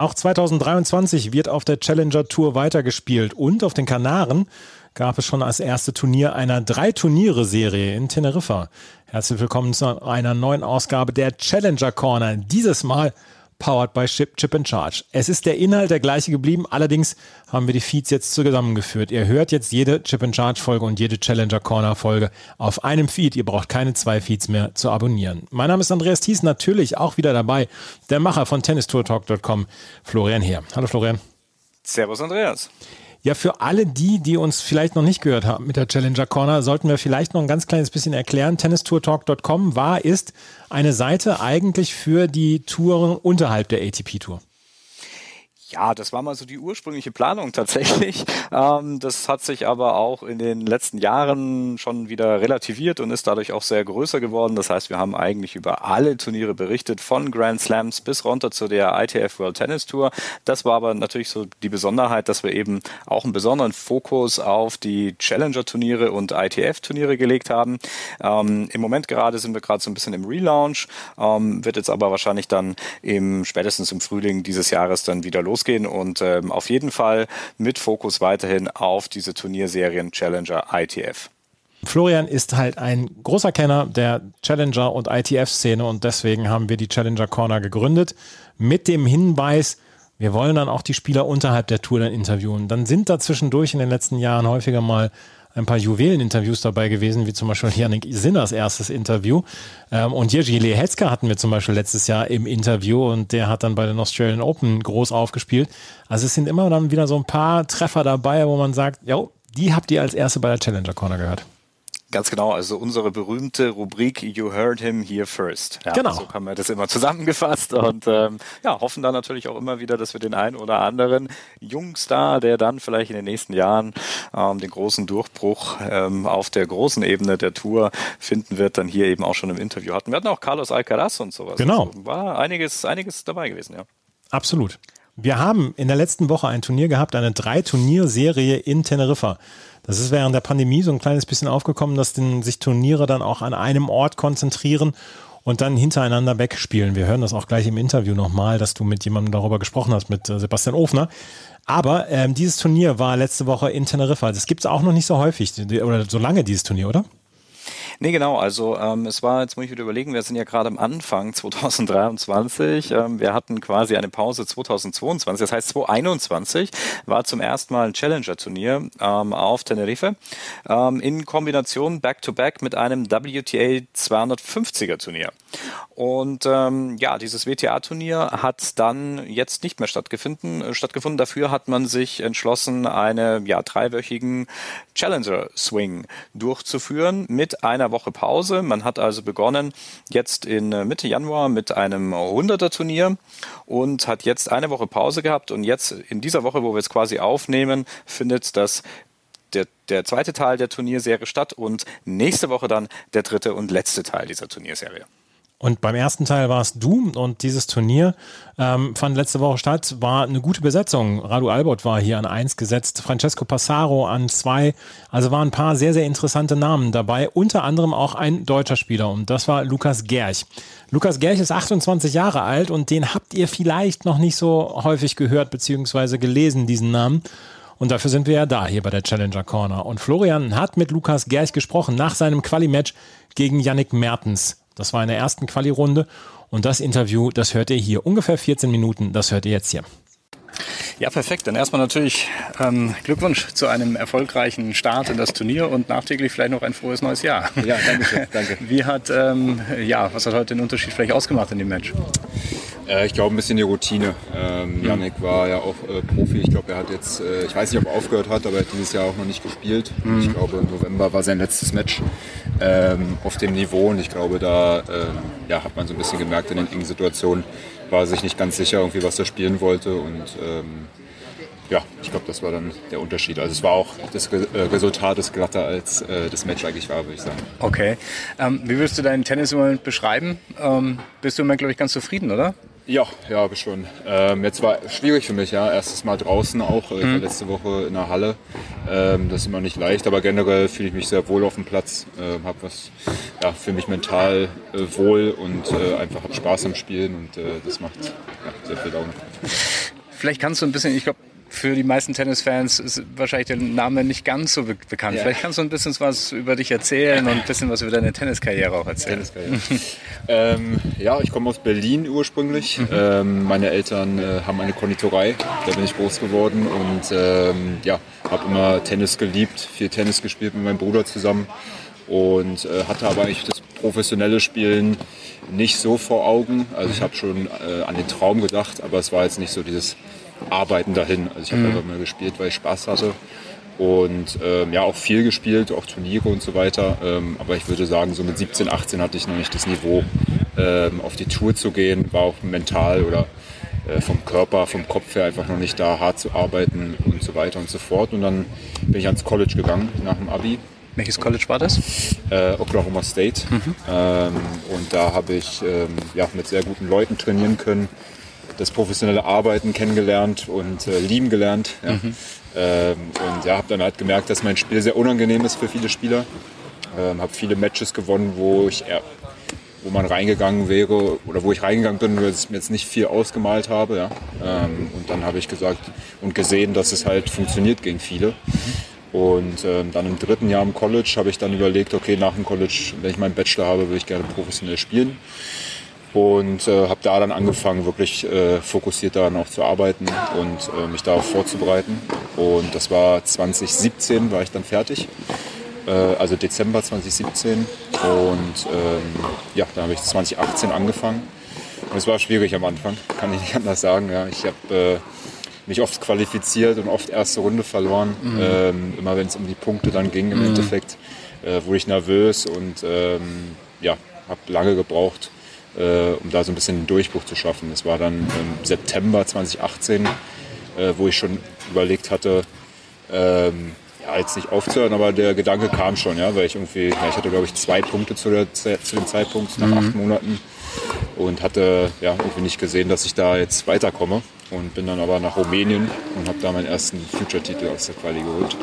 Auch 2023 wird auf der Challenger Tour weitergespielt und auf den Kanaren gab es schon als erste Turnier einer Drei-Turniere-Serie in Teneriffa. Herzlich willkommen zu einer neuen Ausgabe der Challenger Corner. Dieses Mal powered by Chip, Chip and Charge. Es ist der Inhalt der gleiche geblieben, allerdings haben wir die Feeds jetzt zusammengeführt. Ihr hört jetzt jede Chip and Charge Folge und jede Challenger Corner Folge auf einem Feed. Ihr braucht keine zwei Feeds mehr zu abonnieren. Mein Name ist Andreas Thies, natürlich auch wieder dabei, der Macher von tennistourtalk.com, Florian Heer. Hallo Florian. Servus Andreas. Ja, für alle die, die uns vielleicht noch nicht gehört haben mit der Challenger Corner, sollten wir vielleicht noch ein ganz kleines bisschen erklären. Tennistourtalk.com war, ist eine Seite eigentlich für die Touren unterhalb der ATP Tour. Ja, das war mal so die ursprüngliche Planung tatsächlich. Ähm, das hat sich aber auch in den letzten Jahren schon wieder relativiert und ist dadurch auch sehr größer geworden. Das heißt, wir haben eigentlich über alle Turniere berichtet, von Grand Slams bis runter zu der ITF World Tennis Tour. Das war aber natürlich so die Besonderheit, dass wir eben auch einen besonderen Fokus auf die Challenger-Turniere und ITF-Turniere gelegt haben. Ähm, Im Moment gerade sind wir gerade so ein bisschen im Relaunch, ähm, wird jetzt aber wahrscheinlich dann im spätestens im Frühling dieses Jahres dann wieder los losgehen und ähm, auf jeden Fall mit Fokus weiterhin auf diese Turnierserien Challenger ITF. Florian ist halt ein großer Kenner der Challenger und ITF-Szene und deswegen haben wir die Challenger Corner gegründet mit dem Hinweis, wir wollen dann auch die Spieler unterhalb der Tour dann interviewen. Dann sind da zwischendurch in den letzten Jahren häufiger mal ein paar Juwelen-Interviews dabei gewesen, wie zum Beispiel Janik Sinners erstes Interview. Ähm, und Jerzy Lehetzka hatten wir zum Beispiel letztes Jahr im Interview und der hat dann bei den Australian Open groß aufgespielt. Also es sind immer dann wieder so ein paar Treffer dabei, wo man sagt, ja, die habt ihr als erste bei der Challenger Corner gehört. Ganz genau, also unsere berühmte Rubrik You Heard Him Here First. Ja, genau. So haben wir das immer zusammengefasst und ähm, ja, hoffen dann natürlich auch immer wieder, dass wir den einen oder anderen Jungstar, der dann vielleicht in den nächsten Jahren ähm, den großen Durchbruch ähm, auf der großen Ebene der Tour finden wird, dann hier eben auch schon im Interview hatten. Wir hatten auch Carlos Alcaraz und sowas. Genau. Also war einiges, einiges dabei gewesen, ja. Absolut. Wir haben in der letzten Woche ein Turnier gehabt, eine Drei-Turnier-Serie in Teneriffa. Das ist während der Pandemie so ein kleines bisschen aufgekommen, dass den, sich Turniere dann auch an einem Ort konzentrieren und dann hintereinander wegspielen. Wir hören das auch gleich im Interview nochmal, dass du mit jemandem darüber gesprochen hast, mit äh, Sebastian Ofner. Aber ähm, dieses Turnier war letzte Woche in Teneriffa. Das gibt es auch noch nicht so häufig oder so lange, dieses Turnier, oder? Nee, genau. Also ähm, es war, jetzt muss ich wieder überlegen, wir sind ja gerade am Anfang 2023. Ähm, wir hatten quasi eine Pause 2022. Das heißt 2021 war zum ersten Mal ein Challenger-Turnier ähm, auf Tenerife ähm, in Kombination Back-to-Back -back mit einem WTA 250er Turnier. Und ähm, ja, dieses WTA-Turnier hat dann jetzt nicht mehr stattgefunden. Äh, stattgefunden. Dafür hat man sich entschlossen, eine ja, dreiwöchigen Challenger-Swing durchzuführen mit einer Woche Pause. Man hat also begonnen jetzt in äh, Mitte Januar mit einem 100er Turnier und hat jetzt eine Woche Pause gehabt und jetzt in dieser Woche, wo wir es quasi aufnehmen, findet das der, der zweite Teil der Turnierserie statt und nächste Woche dann der dritte und letzte Teil dieser Turnierserie. Und beim ersten Teil warst du und dieses Turnier ähm, fand letzte Woche statt, war eine gute Besetzung. Radu Albert war hier an eins gesetzt, Francesco Passaro an zwei. Also waren ein paar sehr, sehr interessante Namen dabei, unter anderem auch ein deutscher Spieler und das war Lukas Gerch. Lukas Gerch ist 28 Jahre alt und den habt ihr vielleicht noch nicht so häufig gehört bzw. gelesen, diesen Namen. Und dafür sind wir ja da, hier bei der Challenger Corner. Und Florian hat mit Lukas Gerch gesprochen nach seinem Quali-Match gegen Yannick Mertens. Das war in der ersten Quali-Runde. Und das Interview, das hört ihr hier. Ungefähr 14 Minuten, das hört ihr jetzt hier. Ja, perfekt. Dann erstmal natürlich ähm, Glückwunsch zu einem erfolgreichen Start in das Turnier und nachträglich vielleicht noch ein frohes neues Jahr. Ja, danke schön. Danke. Wie hat, ähm, ja, was hat heute den Unterschied vielleicht ausgemacht in dem Match? Äh, ich glaube ein bisschen die Routine. Ähm, Yannick war ja auch äh, Profi. Ich glaube, er hat jetzt, äh, ich weiß nicht, ob er aufgehört hat, aber er hat dieses Jahr auch noch nicht gespielt. Mhm. Ich glaube, im November war sein letztes Match ähm, auf dem Niveau und ich glaube, da ähm, ja, hat man so ein bisschen gemerkt in den engen Situationen, war er sich nicht ganz sicher, irgendwie, was er spielen wollte und ähm, ja, ich glaube, das war dann der Unterschied. Also es war auch, das äh, Resultat ist glatter als äh, das Match eigentlich war, würde ich sagen. Okay. Ähm, wie würdest du deinen Tennis im Moment beschreiben? Ähm, bist du im Moment, glaube ich, ganz zufrieden, oder? Ja, ja, habe ich schon. Ähm, jetzt war schwierig für mich, ja. Erstes Mal draußen auch, äh, war letzte Woche in der Halle. Ähm, das ist immer nicht leicht, aber generell fühle ich mich sehr wohl auf dem Platz. Ähm, habe was, ja, fühle mich mental äh, wohl und äh, einfach habe Spaß am Spielen und äh, das macht ja, sehr viel Laune. Vielleicht kannst du ein bisschen, ich glaube, für die meisten Tennisfans ist wahrscheinlich der Name nicht ganz so be bekannt. Ja. Vielleicht kannst du ein bisschen was über dich erzählen und ein bisschen was über deine Tenniskarriere auch erzählen. Tenniskarriere. ähm, ja, ich komme aus Berlin ursprünglich. Ähm, meine Eltern äh, haben eine Konditorei, da bin ich groß geworden und ähm, ja, habe immer Tennis geliebt, viel Tennis gespielt mit meinem Bruder zusammen und äh, hatte aber eigentlich das professionelle Spielen nicht so vor Augen. Also ich habe schon äh, an den Traum gedacht, aber es war jetzt nicht so dieses Arbeiten dahin. Also ich habe einfach mal gespielt, weil ich Spaß hatte und ähm, ja auch viel gespielt, auch Turniere und so weiter. Ähm, aber ich würde sagen, so mit 17, 18 hatte ich noch nicht das Niveau, ähm, auf die Tour zu gehen, war auch mental oder äh, vom Körper, vom Kopf her einfach noch nicht da, hart zu arbeiten und so weiter und so fort. Und dann bin ich ans College gegangen nach dem Abi Welches College war das? äh, Oklahoma State. Ähm, und da habe ich ähm, ja, mit sehr guten Leuten trainieren können, das professionelle Arbeiten kennengelernt und äh, lieben gelernt. Ja. Ähm, und ja, habe dann halt gemerkt, dass mein Spiel sehr unangenehm ist für viele Spieler. Ähm, habe viele Matches gewonnen, wo ich eher, wo man reingegangen wäre oder wo ich reingegangen bin, weil ich mir jetzt nicht viel ausgemalt habe. Ja. Ähm, und dann habe ich gesagt und gesehen, dass es halt funktioniert gegen viele. Und ähm, dann im dritten Jahr im College habe ich dann überlegt, okay, nach dem College, wenn ich meinen Bachelor habe, würde ich gerne professionell spielen. Und äh, habe da dann angefangen, wirklich äh, fokussiert daran auch zu arbeiten und äh, mich darauf vorzubereiten. Und das war 2017, war ich dann fertig. Äh, also Dezember 2017. Und ähm, ja, da habe ich 2018 angefangen. Und es war schwierig am Anfang, kann ich nicht anders sagen. Ja. Ich habe äh, mich oft qualifiziert und oft erste Runde verloren. Ähm, immer wenn es um die Punkte dann ging im Endeffekt, äh, wurde ich nervös und ähm, ja, habe lange gebraucht, äh, um da so ein bisschen einen Durchbruch zu schaffen. Es war dann im September 2018, äh, wo ich schon überlegt hatte, ähm, ja, jetzt nicht aufzuhören, aber der Gedanke kam schon, ja, weil ich irgendwie, ja, ich hatte glaube ich zwei Punkte zu, der, zu dem Zeitpunkt nach acht Monaten und hatte ja irgendwie nicht gesehen, dass ich da jetzt weiterkomme und bin dann aber nach Rumänien und habe da meinen ersten Future-Titel aus der Quali geholt.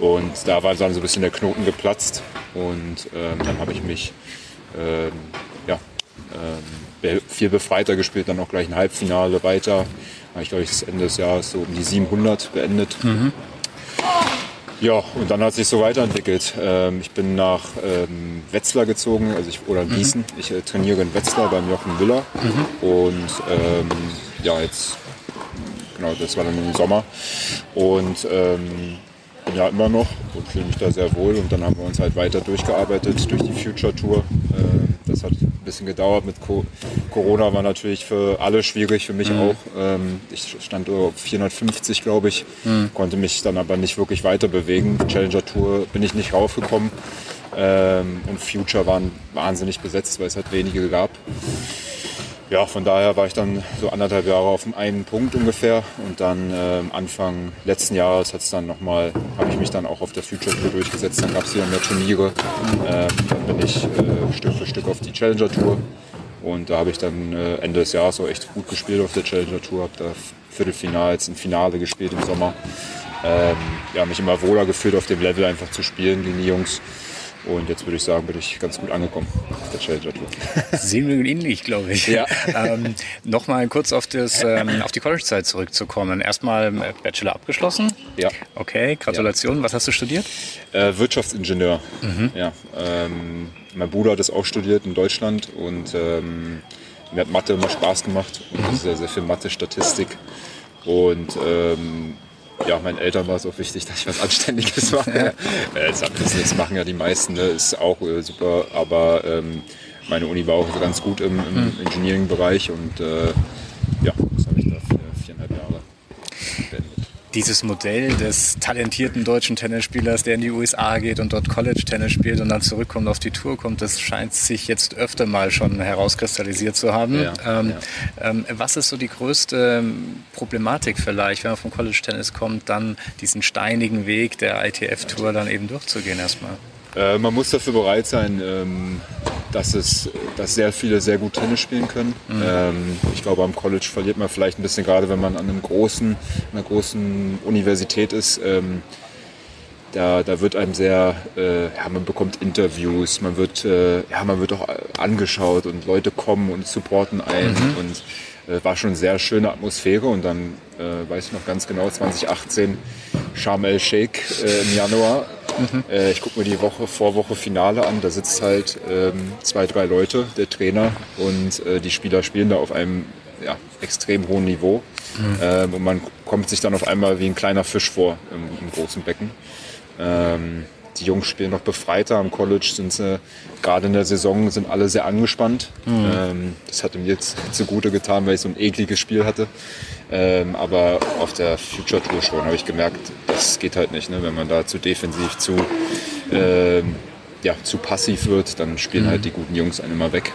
Und da war dann so ein bisschen der Knoten geplatzt und ähm, dann habe ich mich ähm, ja, ähm, viel befreiter gespielt, dann auch gleich ein Halbfinale weiter. Habe ich glaube ich das Ende des Jahres so um die 700 beendet. Ja, und dann hat sich so weiterentwickelt. Ähm, ich bin nach ähm, Wetzlar gezogen, also ich, oder in Gießen. Ich äh, trainiere in Wetzlar beim Jochen Müller. Und ähm, ja, jetzt, genau, das war dann im Sommer. Und ähm, bin ja immer noch und fühle mich da sehr wohl. Und dann haben wir uns halt weiter durchgearbeitet durch die Future Tour. Äh, das hat ein bisschen gedauert. Mit Co Corona war natürlich für alle schwierig, für mich auch. Ähm, ich stand auf 450, glaube ich, konnte mich dann aber nicht wirklich weiter bewegen. Challenger Tour bin ich nicht raufgekommen. Ähm, und Future waren wahnsinnig besetzt, weil es halt wenige gab. Ja, von daher war ich dann so anderthalb Jahre auf dem einen Punkt ungefähr und dann ähm, Anfang letzten Jahres hat's dann noch mal, habe ich mich dann auch auf der Future Tour durchgesetzt. Dann gab es wieder mehr Turniere. Ähm, dann bin ich äh, Stück für Stück auf die Challenger Tour und da habe ich dann äh, Ende des Jahres auch echt gut gespielt auf der Challenger Tour. Habe da Viertelfinals, ein Finale gespielt im Sommer. Ähm, ja, mich immer wohler gefühlt auf dem Level einfach zu spielen gegen die Jungs. Und jetzt würde ich sagen, bin ich ganz gut angekommen auf der Challenger Tour. Sehen wir ähnlich, glaube ich. Ja. ähm, Nochmal kurz auf, das, ähm, auf die College-Zeit zurückzukommen. Erstmal äh, Bachelor abgeschlossen. Ja. Okay, Gratulation. Was hast du studiert? Äh, Wirtschaftsingenieur. Ja, ähm, mein Bruder hat das auch studiert in Deutschland und ähm, mir hat Mathe immer Spaß gemacht und sehr, sehr viel Mathe, Statistik. Und ähm, ja, meinen Eltern war es auch wichtig, dass ich was Anständiges mache. äh, das, das machen ja die meisten, ne? ist auch äh, super, aber ähm, meine Uni war auch ganz gut im, im Engineering-Bereich und äh, ja, das habe ich da für viereinhalb Jahre beendet. Dieses Modell des talentierten deutschen Tennisspielers, der in die USA geht und dort College-Tennis spielt und dann zurückkommt, auf die Tour kommt, das scheint sich jetzt öfter mal schon herauskristallisiert zu haben. Ja, ähm, ja. Ähm, was ist so die größte ähm, Problematik vielleicht, wenn man vom College-Tennis kommt, dann diesen steinigen Weg der ITF-Tour dann eben durchzugehen erstmal? Äh, man muss dafür bereit sein, ähm, dass, es, dass sehr viele sehr gut Tennis spielen können. Ähm, ich glaube, am College verliert man vielleicht ein bisschen, gerade wenn man an einem großen, einer großen Universität ist. Ähm, da, da wird einem sehr, äh, ja, man bekommt Interviews, man wird, äh, ja, man wird auch angeschaut und Leute kommen und supporten einen und äh, war schon eine sehr schöne Atmosphäre und dann äh, weiß ich noch ganz genau 2018 Sharm el Sheikh äh, im Januar. Äh, ich gucke mir die Woche vor Woche Finale an, da sitzt halt ähm, zwei, drei Leute, der Trainer und äh, die Spieler spielen da auf einem ja, extrem hohen Niveau ähm, und man kommt sich dann auf einmal wie ein kleiner Fisch vor im, im großen Becken. Ähm, die Jungs spielen noch befreiter. Am College sind sie, gerade in der Saison, sind alle sehr angespannt. Ähm, das hat mir jetzt zugute getan, weil ich so ein ekliges Spiel hatte. Ähm, aber auf der Future Tour schon habe ich gemerkt, das geht halt nicht. Ne? Wenn man da zu defensiv, zu, ähm, ja, zu passiv wird, dann spielen halt die guten Jungs einen immer weg.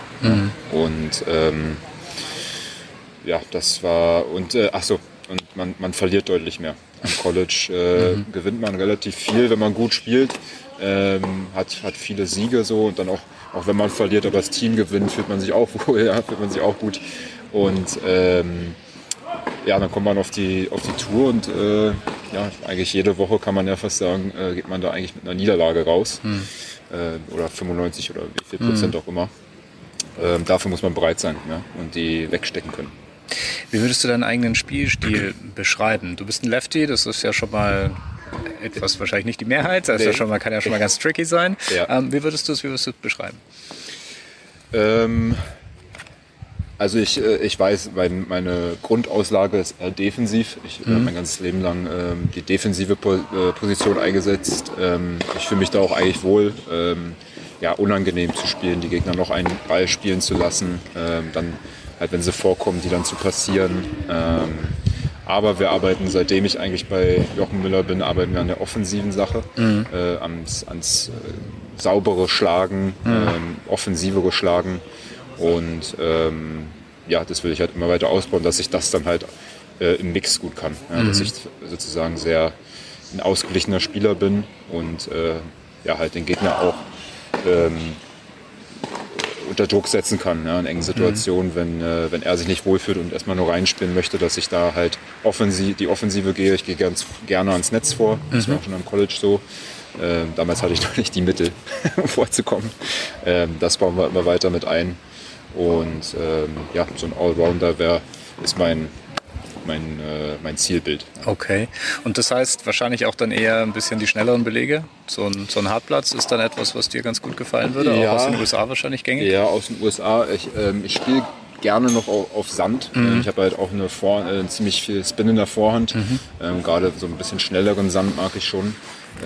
Und ähm, ja, das war und äh, ach so und man, man verliert deutlich mehr. Am College äh, gewinnt man relativ viel, wenn man gut spielt, ähm, hat, hat viele Siege so und dann auch, auch wenn man verliert, aber das Team gewinnt, fühlt man sich auch wohl, ja, fühlt man sich auch gut. Und ähm, ja, dann kommt man auf die, auf die Tour und äh, ja, eigentlich jede Woche kann man ja fast sagen, äh, geht man da eigentlich mit einer Niederlage raus. Äh, oder 95 oder wie viel Prozent auch immer. Ähm, dafür muss man bereit sein ja, und die wegstecken können. Wie würdest du deinen eigenen Spielstil beschreiben? Du bist ein Lefty, das ist ja schon mal etwas wahrscheinlich nicht die Mehrheit, das ist ja Nee. schon mal, kann ja schon mal ganz tricky sein. Ja. Ähm, wie würdest du es wie würdest du es beschreiben? Ähm, also ich, äh, ich weiß, mein, meine Grundauslage ist eher defensiv. Ich habe mein ganzes Leben lang ähm, die defensive äh, Position eingesetzt. Ähm, ich fühle mich da auch eigentlich wohl. Ähm, ja, unangenehm zu spielen, die Gegner noch einen Ball spielen zu lassen, ähm, dann halt, wenn sie vorkommen, die dann zu passieren. Ähm, aber wir arbeiten, seitdem ich eigentlich bei Jochen Müller bin, arbeiten wir an der offensiven Sache, äh, ans, ans äh, saubere Schlagen, ähm, offensivere Schlagen. Und ähm, ja, das will ich halt immer weiter ausbauen, dass ich das dann halt äh, im Mix gut kann. Ja, Dass ich sozusagen sehr ein ausgeglichener Spieler bin und äh, ja, halt den Gegner auch ähm, unter Druck setzen kann ja, in engen Situationen, wenn, äh, wenn er sich nicht wohlfühlt und erstmal nur reinspielen möchte, dass ich da halt offensiv, die Offensive gehe. Ich gehe ganz gerne ans Netz vor. Das war auch schon am College so. Ähm, damals hatte ich noch nicht die Mittel, vorzukommen. Ähm, das bauen wir immer weiter mit ein. Und ähm, ja, so ein Allrounder wär, ist mein, mein, äh, mein Zielbild. Okay. Und das heißt wahrscheinlich auch dann eher ein bisschen die schnelleren Belege. So ein, so ein Hartplatz ist dann etwas, was dir ganz gut gefallen würde, Ja. auch aus den USA wahrscheinlich gängig. Ja, aus den USA. Ich, ähm, ich spiele gerne noch auf, Sand. Mhm. Ich habe halt auch eine Vor äh, ziemlich viel Spin in der Vorhand. Mhm. Ähm, Gerade so ein bisschen schnelleren Sand mag ich schon,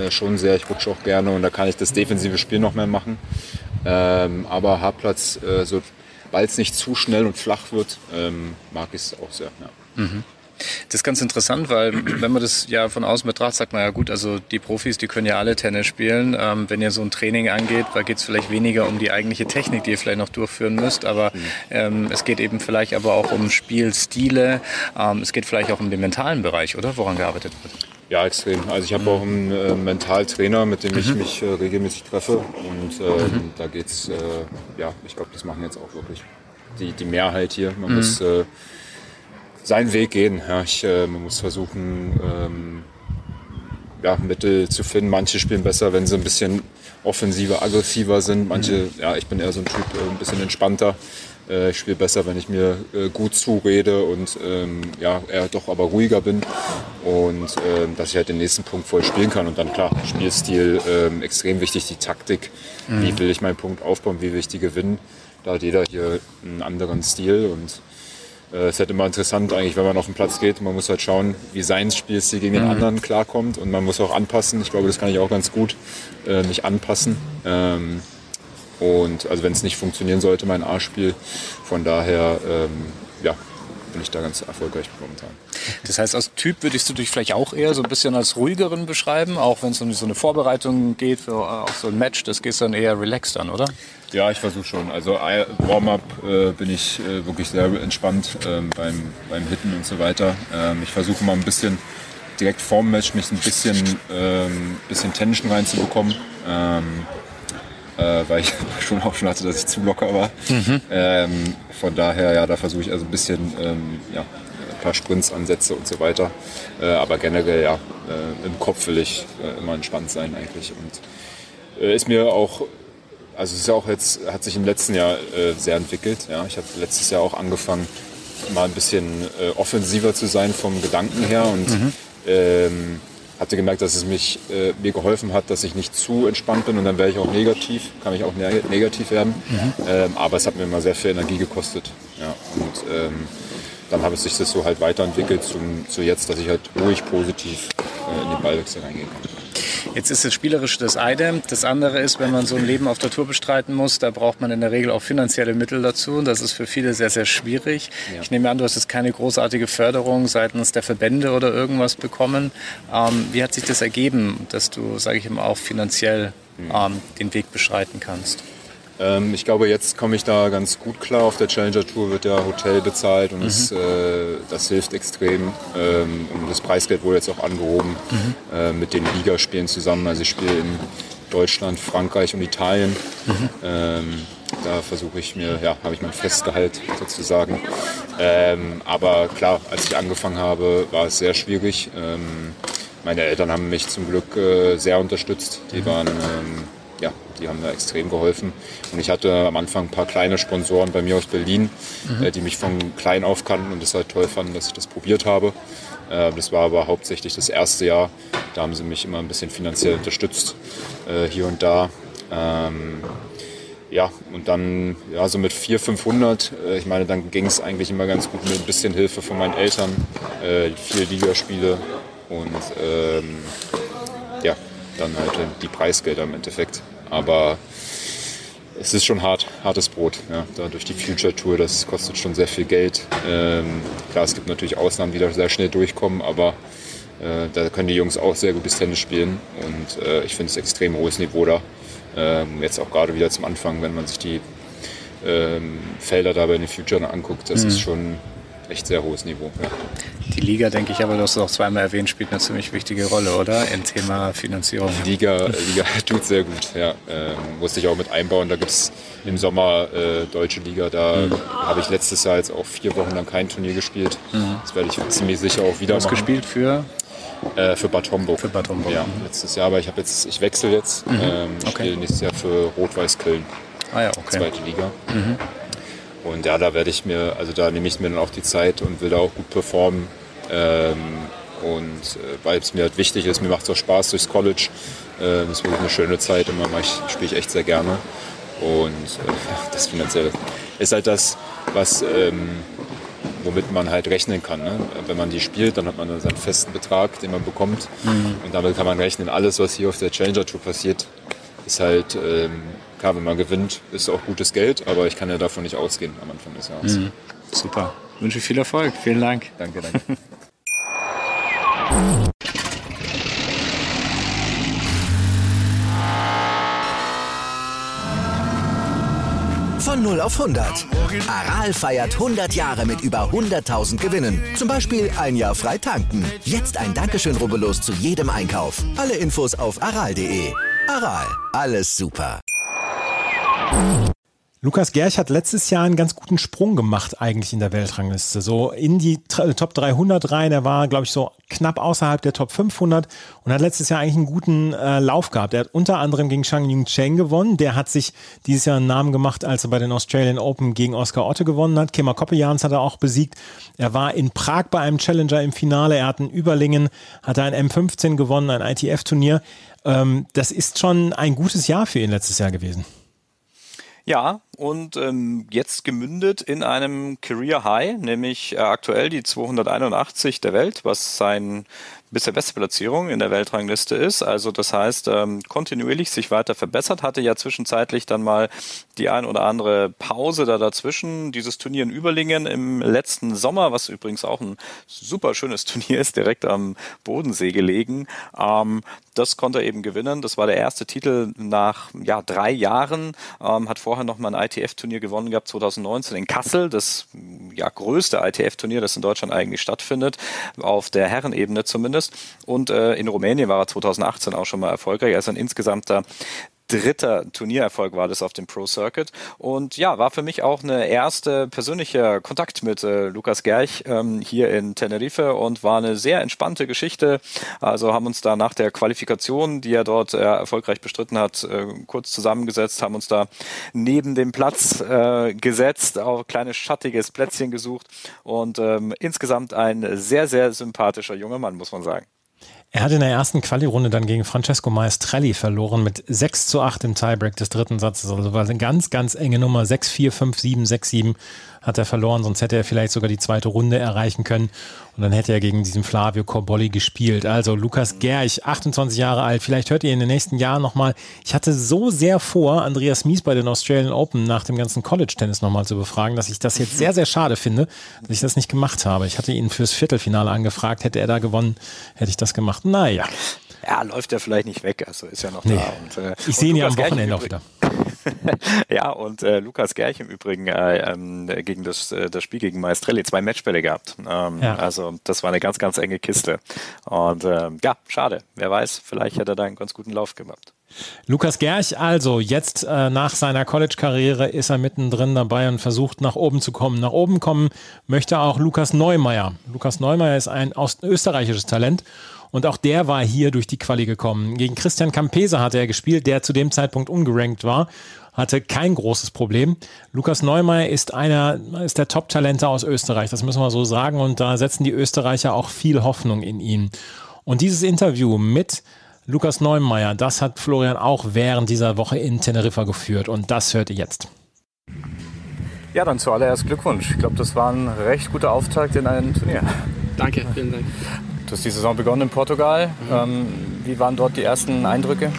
äh, schon sehr. Ich rutsche auch gerne und da kann ich das defensive Spiel noch mehr machen. Ähm, aber Hartplatz, äh, sobald es nicht zu schnell und flach wird, ähm, mag ich es auch sehr. Ja. Das ist ganz interessant, weil wenn man das ja von außen betrachtet, sagt man ja gut, also die Profis, die können ja alle Tennis spielen. Ähm, wenn ihr so ein Training angeht, da geht es vielleicht weniger um die eigentliche Technik, die ihr vielleicht noch durchführen müsst, aber ähm, es geht eben vielleicht aber auch um Spielstile. Ähm, es geht vielleicht auch um den mentalen Bereich, oder? Woran gearbeitet wird. Ja, extrem. Also ich habe auch einen äh, Mentaltrainer, mit dem ich mich äh, regelmäßig treffe. Und ähm, da geht's, äh, ja, ich glaube, das machen jetzt auch wirklich die, die Mehrheit hier. Man muss äh, seinen Weg gehen. Ja, ich, äh, man muss versuchen, ähm, ja, Mittel zu finden. Manche spielen besser, wenn sie ein bisschen offensiver, aggressiver sind. Manche, ja, ich bin eher so ein Typ, äh, ein bisschen entspannter. Äh, ich spiele besser, wenn ich mir äh, gut zurede und ähm, ja, eher doch aber ruhiger bin. Und ähm, dass ich halt den nächsten Punkt voll spielen kann. Und dann klar, Spielstil ähm, extrem wichtig, die Taktik. Wie will ich meinen Punkt aufbauen, wie will ich die gewinnen? Da hat jeder hier einen anderen Stil und es ist halt immer interessant eigentlich, wenn man auf den Platz geht. Man muss halt schauen, wie sein Spielstil gegen den anderen klarkommt und man muss auch anpassen. Ich glaube, das kann ich auch ganz gut, äh, mich anpassen. Ähm, Und also wenn es nicht funktionieren sollte, mein A-Spiel, von daher ähm, ja, bin ich da ganz erfolgreich momentan. Das heißt, als Typ würdest du dich vielleicht auch eher so ein bisschen als ruhigeren beschreiben, auch wenn es um so eine Vorbereitung geht für äh, auf so ein Match, das gehst dann eher relaxed an, oder? Ja, ich versuche schon. Also Warm-up äh, bin ich äh, wirklich sehr entspannt ähm, beim, beim Hitten und so weiter. Ähm, ich versuche mal ein bisschen direkt vorm Match mich ein bisschen, ähm, bisschen Tension reinzubekommen. Ähm, äh, weil ich schon auch schon hatte, dass ich zu locker war. Mhm. Ähm, von daher, ja, da versuche ich also ein bisschen, ähm, ja, ein paar Sprints ansetze und so weiter. Äh, aber generell, ja, äh, im Kopf will ich äh, immer entspannt sein eigentlich. Und äh, ist mir auch, also es ist ja auch jetzt, hat sich im letzten Jahr äh, sehr entwickelt. Ja. Ich habe letztes Jahr auch angefangen, mal ein bisschen offensiver zu sein vom Gedanken her und mhm. ähm, hatte gemerkt, dass es mich, äh, mir geholfen hat, dass ich nicht zu entspannt bin und dann wäre ich auch negativ, kann ich auch ne negativ werden. Mhm. Ähm, aber es hat mir immer sehr viel Energie gekostet. Ja. Und ähm, dann habe es sich das so halt weiterentwickelt zum, zu jetzt, dass ich halt ruhig positiv äh, in den Ballwechsel reingehen kann. Jetzt ist das Spielerische das eine. Das andere ist, wenn man so ein Leben auf der Tour bestreiten muss, da braucht man in der Regel auch finanzielle Mittel dazu. Und das ist für viele sehr, sehr schwierig. Ja. Ich nehme an, du hast jetzt keine großartige Förderung seitens der Verbände oder irgendwas bekommen. Ähm, wie hat sich das ergeben, dass du, sage ich immer, auch finanziell hm. ähm, den Weg beschreiten kannst? Ähm, ich glaube, jetzt komme ich da ganz gut klar. Auf der Challenger Tour wird ja Hotel bezahlt und mhm. es, äh, das hilft extrem. Ähm, und das Preisgeld wurde jetzt auch angehoben mhm. äh, mit den Ligaspielen zusammen. Also ich spiele in Deutschland, Frankreich und Italien. Mhm. Ähm, da versuche ich mir, ja, habe ich mein Festgehalt sozusagen. Ähm, aber klar, als ich angefangen habe, war es sehr schwierig. Ähm, meine Eltern haben mich zum Glück äh, sehr unterstützt. Die mhm. waren ähm, ja, die haben da extrem geholfen. Und ich hatte am Anfang ein paar kleine Sponsoren bei mir aus Berlin, mhm. äh, die mich von klein auf kannten und das halt toll fanden, dass ich das probiert habe. Äh, das war aber hauptsächlich das erste Jahr. Da haben sie mich immer ein bisschen finanziell unterstützt, äh, hier und da. Ähm, ja, und dann ja, so mit 400, 500, äh, ich meine, dann ging es eigentlich immer ganz gut mit ein bisschen Hilfe von meinen Eltern, äh, vier Ligaspiele und ähm, ja, dann halt die Preisgelder im Endeffekt. Aber es ist schon hart, hartes Brot. Ja. Da durch die Future Tour, das kostet schon sehr viel Geld. Ähm, klar, es gibt natürlich Ausnahmen, die da sehr schnell durchkommen, aber äh, da können die Jungs auch sehr gutes Tennis spielen. Und äh, ich finde es extrem hohes Niveau da. Ähm, jetzt auch gerade wieder zum Anfang, wenn man sich die ähm, Felder da bei den Future anguckt, das mhm. ist schon echt sehr hohes Niveau. Ja. Die Liga, denke ich, aber du hast es auch zweimal erwähnt, spielt eine ziemlich wichtige Rolle, oder? Im Thema Finanzierung. Die Liga, Liga tut sehr gut, ja. Ähm, musste ich auch mit einbauen. Da gibt es im Sommer äh, Deutsche Liga. Da mhm. habe ich letztes Jahr jetzt auch vier Wochen lang kein Turnier gespielt. Mhm. Das werde ich ziemlich sicher auch wieder du hast machen. gespielt für? Äh, für Bad Homburg. Für Bad Homburg. Ja, mhm. letztes Jahr, aber ich habe jetzt, ich wechsle jetzt. Mhm. Ähm, okay. spiele nächstes Jahr für Rot-Weiß Köln. Ah ja, okay. Zweite Liga. Mhm. Und ja, da werde ich mir, also da nehme ich mir dann auch die Zeit und will da auch gut performen. Ähm, und äh, weil es mir halt wichtig ist, mir macht es auch Spaß durchs College. Äh, das ist wirklich eine schöne Zeit, immer spiele ich echt sehr gerne. Und äh, das finanziell ist halt das, was, ähm, womit man halt rechnen kann. Ne? Wenn man die spielt, dann hat man dann seinen festen Betrag, den man bekommt. Mhm. Und damit kann man rechnen, alles, was hier auf der Challenger Tour passiert, ist halt ähm, klar, wenn man gewinnt, ist auch gutes Geld, aber ich kann ja davon nicht ausgehen am Anfang des Jahres. Mhm. Super. Ich wünsche viel Erfolg. Vielen Dank. Danke, danke. Von 0 auf 100. Aral feiert 100 Jahre mit über 100.000 Gewinnen. Zum Beispiel ein Jahr frei tanken. Jetzt ein Dankeschön, rubbellos zu jedem Einkauf. Alle Infos auf aral.de. Aral, alles super. Lukas Gerch hat letztes Jahr einen ganz guten Sprung gemacht eigentlich in der Weltrangliste. So in die Top 300 rein. Er war, glaube ich, so knapp außerhalb der Top 500 und hat letztes Jahr eigentlich einen guten äh, Lauf gehabt. Er hat unter anderem gegen Shang Yung Cheng gewonnen. Der hat sich dieses Jahr einen Namen gemacht, als er bei den Australian Open gegen Oscar Otte gewonnen hat. Kemmer Koppejans hat er auch besiegt. Er war in Prag bei einem Challenger im Finale. Er hat in Überlingen, hat ein M15 gewonnen, ein ITF-Turnier. Ähm, das ist schon ein gutes Jahr für ihn letztes Jahr gewesen. Ja, und ähm, jetzt gemündet in einem Career High, nämlich äh, aktuell die 281 der Welt, was sein bisher beste Platzierung in der Weltrangliste ist. Also das heißt, ähm, kontinuierlich sich weiter verbessert, hatte ja zwischenzeitlich dann mal die ein oder andere Pause da dazwischen. Dieses Turnier in Überlingen im letzten Sommer, was übrigens auch ein super schönes Turnier ist, direkt am Bodensee gelegen. Ähm, das konnte er eben gewinnen. Das war der erste Titel nach ja, drei Jahren. Ähm, hat vorher noch mal ein ITF-Turnier gewonnen gehabt, 2019 in Kassel. Das ja, größte ITF-Turnier, das in Deutschland eigentlich stattfindet, auf der Herrenebene zumindest. Und äh, in Rumänien war er 2018 auch schon mal erfolgreich. Er ist ein insgesamter dritter Turniererfolg war das auf dem Pro Circuit. Und ja, war für mich auch eine erste persönliche Kontakt mit äh, Lukas Gerch ähm, hier in Tenerife und war eine sehr entspannte Geschichte. Also haben uns da nach der Qualifikation, die er dort äh, erfolgreich bestritten hat, äh, kurz zusammengesetzt, haben uns da neben dem Platz äh, gesetzt, auch ein kleines schattiges Plätzchen gesucht und ähm, insgesamt ein sehr, sehr sympathischer junger Mann, muss man sagen. Er hat in der ersten Quali-Runde dann gegen Francesco Maestrelli verloren mit 6 zu 8 im Tiebreak des dritten Satzes. Also war eine ganz, ganz enge Nummer. 6, 4, 5, 7, 6, 7 hat er verloren, sonst hätte er vielleicht sogar die zweite Runde erreichen können. Und dann hätte er gegen diesen Flavio Corbolli gespielt. Also Lukas Gerch, 28 Jahre alt. Vielleicht hört ihr in den nächsten Jahren nochmal. Ich hatte so sehr vor, Andreas Mies bei den Australian Open nach dem ganzen College-Tennis nochmal zu befragen, dass ich das jetzt sehr, sehr schade finde, dass ich das nicht gemacht habe. Ich hatte ihn fürs Viertelfinale angefragt. Hätte er da gewonnen, hätte ich das gemacht. Naja. Ja, läuft er vielleicht nicht weg, also ist ja noch nee. da. Und, äh, ich sehe ihn ja am Wochenende auch wieder. ja, und äh, Lukas Gerch im Übrigen äh, ähm, gegen das, äh, das Spiel gegen Maestrelli zwei Matchbälle gehabt. Ähm, ja. Also das war eine ganz, ganz enge Kiste. Und ähm, ja, schade. Wer weiß, vielleicht hätte er da einen ganz guten Lauf gemacht. Lukas Gerch, also jetzt äh, nach seiner College-Karriere ist er mittendrin dabei und versucht nach oben zu kommen. Nach oben kommen möchte auch Lukas Neumeier. Lukas Neumeier ist ein österreichisches Talent und auch der war hier durch die Quali gekommen. Gegen Christian Campese hatte er gespielt, der zu dem Zeitpunkt ungerankt war hatte kein großes Problem. Lukas Neumeier ist einer, ist der Top-Talente aus Österreich, das müssen wir so sagen. Und da setzen die Österreicher auch viel Hoffnung in ihn. Und dieses Interview mit Lukas Neumeier, das hat Florian auch während dieser Woche in Teneriffa geführt. Und das hört ihr jetzt. Ja, dann zuallererst Glückwunsch. Ich glaube, das war ein recht guter Auftakt in ein Turnier. Danke, vielen Dank. Du hast die Saison begonnen in Portugal. Mhm. Ähm, wie waren dort die ersten Eindrücke?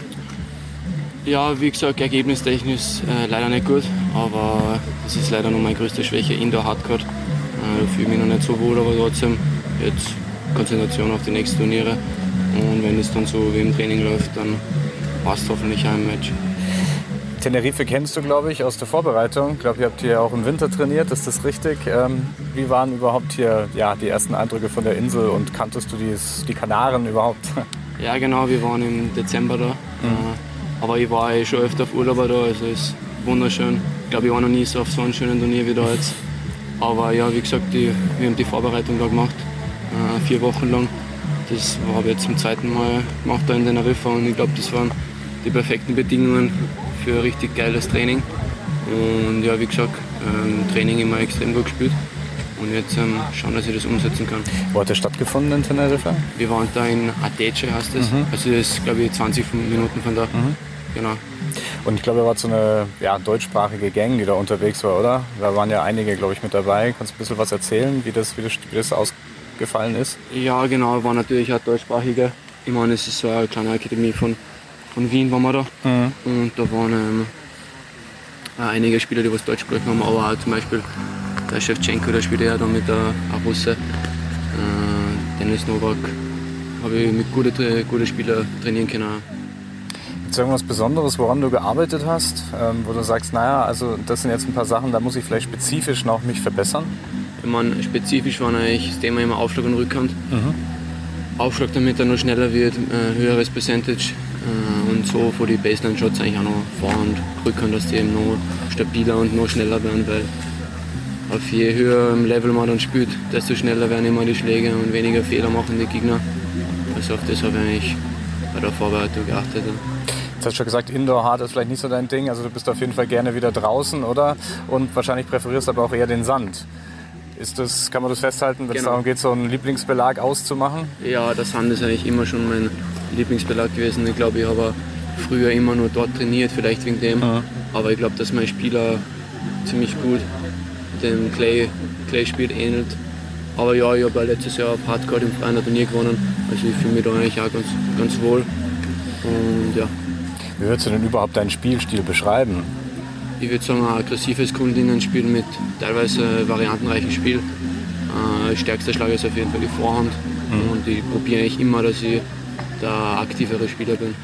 Ja, wie gesagt, ergebnistechnisch äh, leider nicht gut, aber das ist leider noch meine größte Schwäche, Indoor Hardcore. Äh, da fühle ich mich noch nicht so wohl, aber trotzdem jetzt Konzentration auf die nächsten Turniere. Und wenn es dann so wie im Training läuft, dann passt hoffentlich ein Match. Tenerife kennst du, glaube ich, aus der Vorbereitung. Ich glaube, ihr habt hier auch im Winter trainiert, ist das richtig? Ähm, wie waren überhaupt hier ja, die ersten Eindrücke von der Insel und kanntest du die, die Kanaren überhaupt? Ja, genau, wir waren im Dezember da. Mhm. Äh, aber ich war eh schon öfter auf Urlaub da, also es ist wunderschön. Ich glaube, ich war noch nie so auf so einem schönen Turnier wie da jetzt. Aber ja, wie gesagt, die, wir haben die Vorbereitung da gemacht, äh, vier Wochen lang. Das habe ich jetzt zum zweiten Mal gemacht da in Teneriffa und ich glaube, das waren die perfekten Bedingungen für ein richtig geiles Training. Und ja, wie gesagt, ähm, Training immer extrem gut gespielt. Und jetzt ähm, schauen, dass ich das umsetzen kann. Wo hat das stattgefunden in Teneriffa? Wir waren da in Atece, heißt es. Mhm. Also das ist, glaube ich, 20 Minuten von da. Mhm. Genau. Und ich glaube, da war so eine ja, deutschsprachige Gang, die da unterwegs war, oder? Da waren ja einige, glaube ich, mit dabei. Kannst du ein bisschen was erzählen, wie das, wie das, wie das ausgefallen ist? Ja, genau, war natürlich auch deutschsprachige. Ich meine, es ist so eine kleine Akademie von von Wien waren wir da. Mhm. Und da waren ähm, einige Spieler, die was Deutsch sprechen haben, aber auch zum Beispiel der Shevchenko, der spielt ja da mit der Russe. Äh, Dennis Novak habe ich mit guten gute Spielern trainieren können. Gibt es irgendwas Besonderes, woran du gearbeitet hast, ähm, wo du sagst, naja, also das sind jetzt ein paar Sachen, da muss ich vielleicht spezifisch noch mich verbessern? Ich meine, spezifisch war eigentlich das Thema immer Aufschlag und Rückhand. Mhm. Aufschlag, damit er noch schneller wird, äh, höheres Percentage, und so vor die Baseline-Shots eigentlich auch noch vor- und rückhand, dass die eben noch stabiler und noch schneller werden, weil auf je höher im Level man dann spielt, desto schneller werden immer die Schläge und weniger Fehler machen die Gegner. Also auf das habe ich eigentlich bei der Vorbereitung geachtet. Jetzt hast du schon gesagt, Indoor Hard ist vielleicht nicht so dein Ding. Also du bist auf jeden Fall gerne wieder draußen, oder? Und wahrscheinlich präferierst du aber auch eher den Sand. Ist das, kann man das festhalten, wenn es genau. darum geht, so einen Lieblingsbelag auszumachen? Ja, der Sand ist eigentlich immer schon mein Lieblingsbelag gewesen. Ich glaube, ich habe früher immer nur dort trainiert, vielleicht wegen dem. Ja. Aber ich glaube, dass meine Spieler ziemlich gut dem Clay, Clay spielt ähnelt. Aber ja, ich habe ja letztes Jahr auf Hardcore im freien Turnier gewonnen. Also ich fühle mich da eigentlich auch ganz, ganz wohl. Und ja. Wie würdest du denn überhaupt deinen Spielstil beschreiben? Ich würde sagen, ein aggressives Grundlinienspiel mit teilweise variantenreichem Spiel. Äh, stärkster Schlag ist auf jeden Fall die Vorhand. Mhm. Und ich probiere eigentlich immer, dass ich der aktivere Spieler bin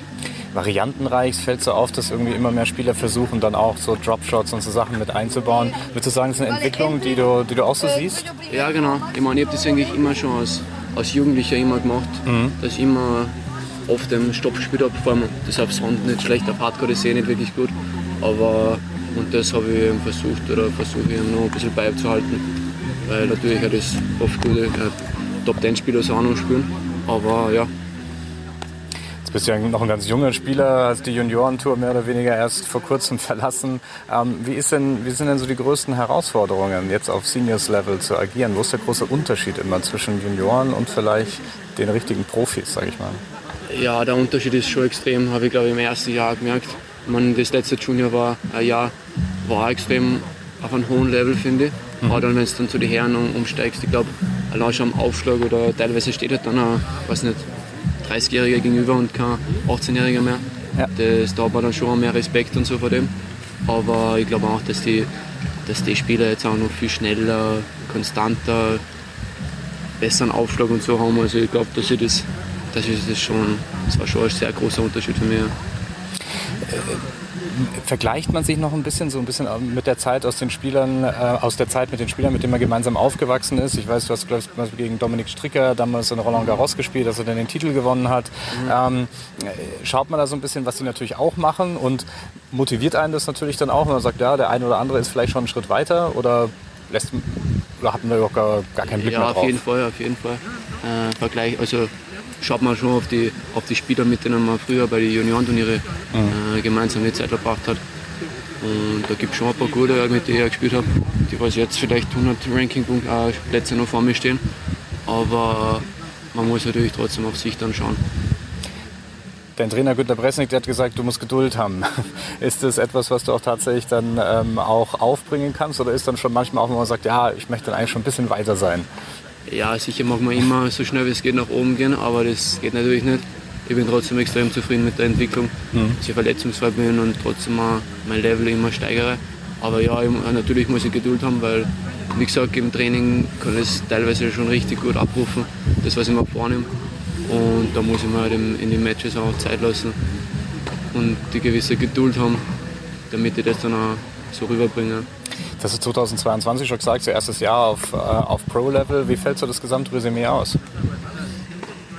variantenreich. Es fällt so auf, dass irgendwie immer mehr Spieler versuchen, dann auch so Dropshots und so Sachen mit einzubauen. Würdest du sagen, das ist eine Entwicklung, die du, die du auch so siehst? Ja, genau. Ich meine, ich habe das eigentlich immer schon als, als Jugendlicher immer gemacht, mhm. dass ich immer auf dem Stopp gespielt habe. Vor allem das auf Sound nicht schlecht, auf Hardcore sehe ich nicht wirklich gut. Aber und das habe ich eben versucht oder versuche ich noch ein bisschen beizuhalten. Weil natürlich hat es oft gute äh, Top-10-Spieler so auch noch spielen. Aber ja, Du bist ja noch ein ganz junger Spieler, hast die Juniorentour mehr oder weniger erst vor kurzem verlassen. Ähm, wie, ist denn, wie sind denn so die größten Herausforderungen, jetzt auf Seniors-Level zu agieren? Wo ist der große Unterschied immer zwischen Junioren und vielleicht den richtigen Profis, sage ich mal? Ja, der Unterschied ist schon extrem, habe ich glaube ich im ersten Jahr gemerkt. Meine, das letzte Junior war ein Jahr, war extrem auf einem hohen Level, finde ich. Mhm. Aber dann, wenn du dann zu den Herren umsteigst, ich glaube, allein schon am Aufschlag oder teilweise steht halt dann auch, weiß nicht, 30-Jähriger gegenüber und kein 18-Jähriger mehr. Ja. Das, da hat man dann schon mehr Respekt und so vor dem. Aber ich glaube auch, dass die, dass die Spieler jetzt auch noch viel schneller, konstanter, besseren Aufschlag und so haben. Also ich glaube, dass ich das, das ist das schon, das war schon ein sehr großer Unterschied für mich. Äh, vergleicht man sich noch ein bisschen so ein bisschen mit der Zeit aus den Spielern, äh, aus der Zeit mit den Spielern, mit denen man gemeinsam aufgewachsen ist. Ich weiß, du hast glaube ich gegen Dominik Stricker damals in Roland Garros gespielt, dass er dann den Titel gewonnen hat. Mhm. Ähm, schaut man da so ein bisschen, was sie natürlich auch machen und motiviert einen das natürlich dann auch, wenn man sagt, ja, der eine oder andere ist vielleicht schon einen Schritt weiter oder lässt oder hatten wir überhaupt gar, gar keinen Blick ja, mehr drauf? Ja, auf jeden Fall, auf jeden Fall. Äh, Vergleich, also schaut man schon auf die, auf die Spieler, mit denen man früher bei den Juniorenturniere mhm. äh, gemeinsam die Zeit verbracht hat. Und da gibt es schon ein paar gute, mit denen ich gespielt habe, die was jetzt vielleicht 100 Ranking-Plätze noch vor mir stehen. Aber man muss natürlich trotzdem auf sich dann schauen. Dein Trainer Günter Bresnik, der hat gesagt, du musst Geduld haben. Ist das etwas, was du auch tatsächlich dann ähm, auch aufbringen kannst? Oder ist dann schon manchmal auch, wenn man sagt, ja, ich möchte dann eigentlich schon ein bisschen weiter sein? Ja, sicher mag man immer so schnell wie es geht nach oben gehen, aber das geht natürlich nicht. Ich bin trotzdem extrem zufrieden mit der Entwicklung, mhm. dass ich verletzungsfrei bin und trotzdem mein Level immer steigere. Aber ja, natürlich muss ich Geduld haben, weil, wie gesagt, im Training kann ich es teilweise schon richtig gut abrufen, das, was ich mir vornehme. Und da muss ich mir halt in den Matches auch Zeit lassen und die gewisse Geduld haben, damit ich das dann auch so rüberbringe. Das ist 2022 schon gesagt, so erstes Jahr auf, äh, auf Pro-Level. Wie fällt so das Gesamtresümee aus?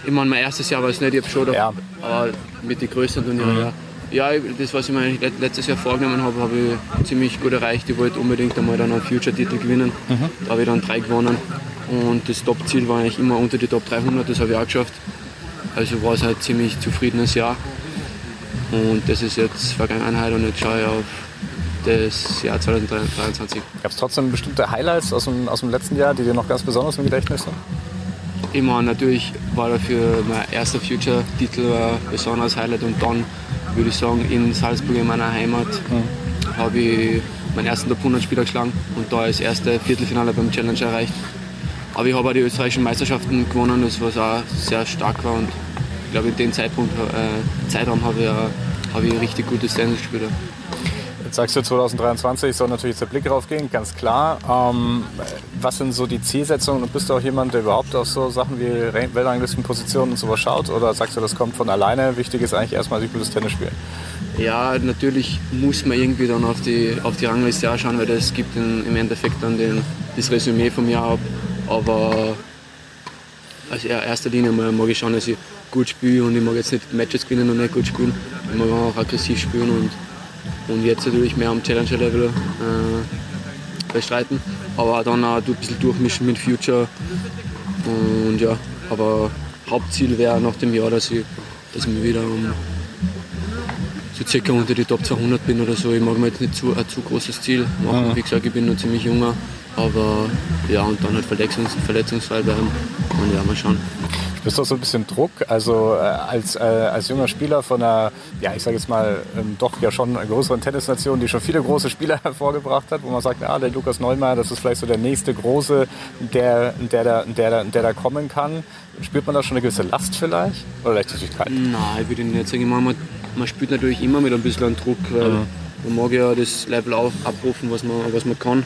Ich meine, mein erstes Jahr war es nicht, ich habe schon, ja. aber mit den größten Turnieren, mhm. ja. Ja, das, was ich mir letztes Jahr vorgenommen habe, habe ich ziemlich gut erreicht. Ich wollte unbedingt einmal dann einen Future-Titel gewinnen. Mhm. Da habe ich dann drei gewonnen. Und das Top-Ziel war eigentlich immer unter die Top 300, das habe ich auch geschafft. Also war es ein ziemlich zufriedenes Jahr. Und das ist jetzt Vergangenheit und jetzt schaue ich auf das Jahr 2023. Gab es trotzdem bestimmte Highlights aus dem, aus dem letzten Jahr, die dir noch ganz besonders im Gedächtnis sind? Immer, natürlich war dafür mein erster Future-Titel ein besonderes Highlight und dann würde ich sagen, in Salzburg, in meiner Heimat, mhm. habe ich meinen ersten Top 100 Spieler geschlagen und da das erste Viertelfinale beim Challenge erreicht. Aber ich habe auch die österreichischen Meisterschaften gewonnen, das was auch sehr stark war und ich glaube in dem Zeitpunkt, äh, Zeitraum habe ich, äh, habe ich richtig gutes Tennis gespielt. Jetzt sagst du 2023 soll natürlich der Blick drauf gehen, ganz klar. Ähm, was sind so die Zielsetzungen und bist du auch jemand, der überhaupt auf so Sachen wie Weltranglistenpositionen und sowas schaut oder sagst du, das kommt von alleine? Wichtig ist eigentlich erstmal, dass ich gutes Tennis spielen. Ja, natürlich muss man irgendwie dann auf die, auf die Rangliste auch schauen, weil das gibt in, im Endeffekt dann den, das Resümee vom Jahr ab. Aber als erster Linie mag ich schauen, dass ich gut spiele und ich mag jetzt nicht Matches gewinnen und nicht gut spielen. Ich mag auch aggressiv spielen und und jetzt natürlich mehr am Challenger-Level äh, bestreiten. Aber dann auch ein bisschen durchmischen mit Future. Und ja, aber Hauptziel wäre nach dem Jahr, dass ich, dass ich wieder um so circa unter die Top 200 bin oder so. Ich mag mir jetzt nicht zu, ein zu großes Ziel machen. Ja. Wie gesagt, ich bin noch ziemlich junger. Aber ja, und dann halt verletzungs verletzungsfrei bleiben. Und ja, mal schauen Bist du so ein bisschen Druck? Also äh, als, äh, als junger Spieler von einer, ja ich sage jetzt mal, ähm, doch ja schon größeren Tennisnation, die schon viele große Spieler hervorgebracht hat, wo man sagt, ja, der Lukas Neumeier, das ist vielleicht so der nächste große, der, der, der, der, der da kommen kann. Spürt man da schon eine gewisse Last vielleicht? Oder Leichtigkeit? Nein, ich würde nicht sagen. Man, man spürt natürlich immer mit ein bisschen Druck, weil mhm. man mag ja das Level auf, abrufen, was man, was man kann.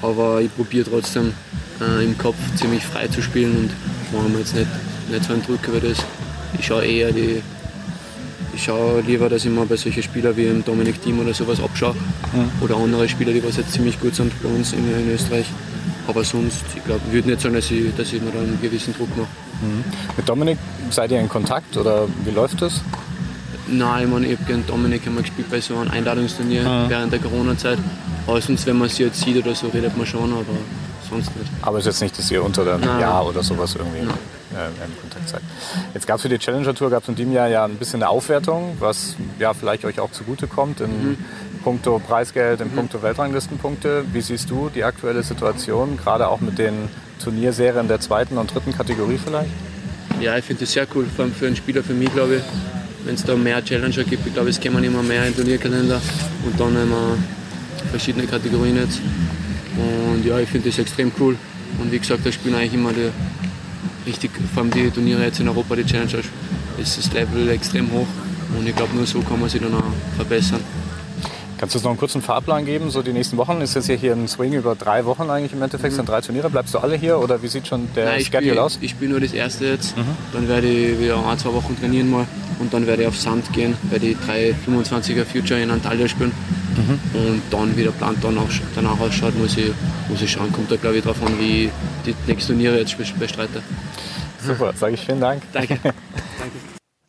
Aber ich probiere trotzdem äh, im Kopf ziemlich frei zu spielen und machen wir jetzt nicht, nicht so einen Druck über das. Ich schaue eher die. Ich schaue lieber, dass ich mal bei solchen Spielern wie im Dominik Team oder sowas abschaue. Mhm. Oder andere Spieler, die was jetzt ziemlich gut sind bei uns in, in Österreich. Aber sonst, ich glaube, ich würde nicht sagen, dass ich, dass ich mir da einen gewissen Druck mache. Mhm. Mit Dominik seid ihr in Kontakt oder wie läuft das? Nein, ich meine, ich habe gegen Dominik einmal gespielt bei so einem Einladungsturnier mhm. während der Corona-Zeit. Aber sonst, wenn man sie jetzt sieht oder so, redet man schon, aber sonst nicht. Aber es ist jetzt nicht, dass ihr unter dem. Jahr oder sowas irgendwie Nein. Äh, in Kontakt seid. Jetzt gab es für die Challenger Tour gab es in diesem Jahr ja ein bisschen eine Aufwertung, was ja vielleicht euch auch zugutekommt in mhm. puncto Preisgeld, in mhm. puncto Weltranglistenpunkte. Wie siehst du die aktuelle Situation, gerade auch mit den Turnierserien der zweiten und dritten Kategorie vielleicht? Ja, ich finde das sehr cool, vor allem für einen Spieler, für mich glaube ich. Wenn es da mehr Challenger gibt, ich glaube, es kommen immer mehr in Turnierkalender und dann immer verschiedene Kategorien jetzt. Und ja, ich finde das extrem cool. Und wie gesagt, da spielen eigentlich immer die, richtig, vor allem die Turniere jetzt in Europa, die Challenger, ist das Level extrem hoch. Und ich glaube, nur so kann man sich dann auch verbessern. Kannst du uns noch einen kurzen Fahrplan geben? So die nächsten Wochen ist jetzt hier ein Swing über drei Wochen eigentlich im Endeffekt, mhm. sind drei Turniere. Bleibst du alle hier oder wie sieht schon der Nein, Schedule spiel, aus? Ich spiele nur das erste jetzt. Mhm. Dann werde ich wieder ein, zwei Wochen trainieren mal und dann werde ich auf Sand gehen, werde die 325er Future in Antalya spielen. Mhm. Und dann wieder plant danach, danach ausschaut, muss ich, muss ich schauen. Kommt da glaube ich darauf an, wie ich die nächsten Turniere jetzt bestreite. Super, sage ich vielen Dank. Danke. Danke.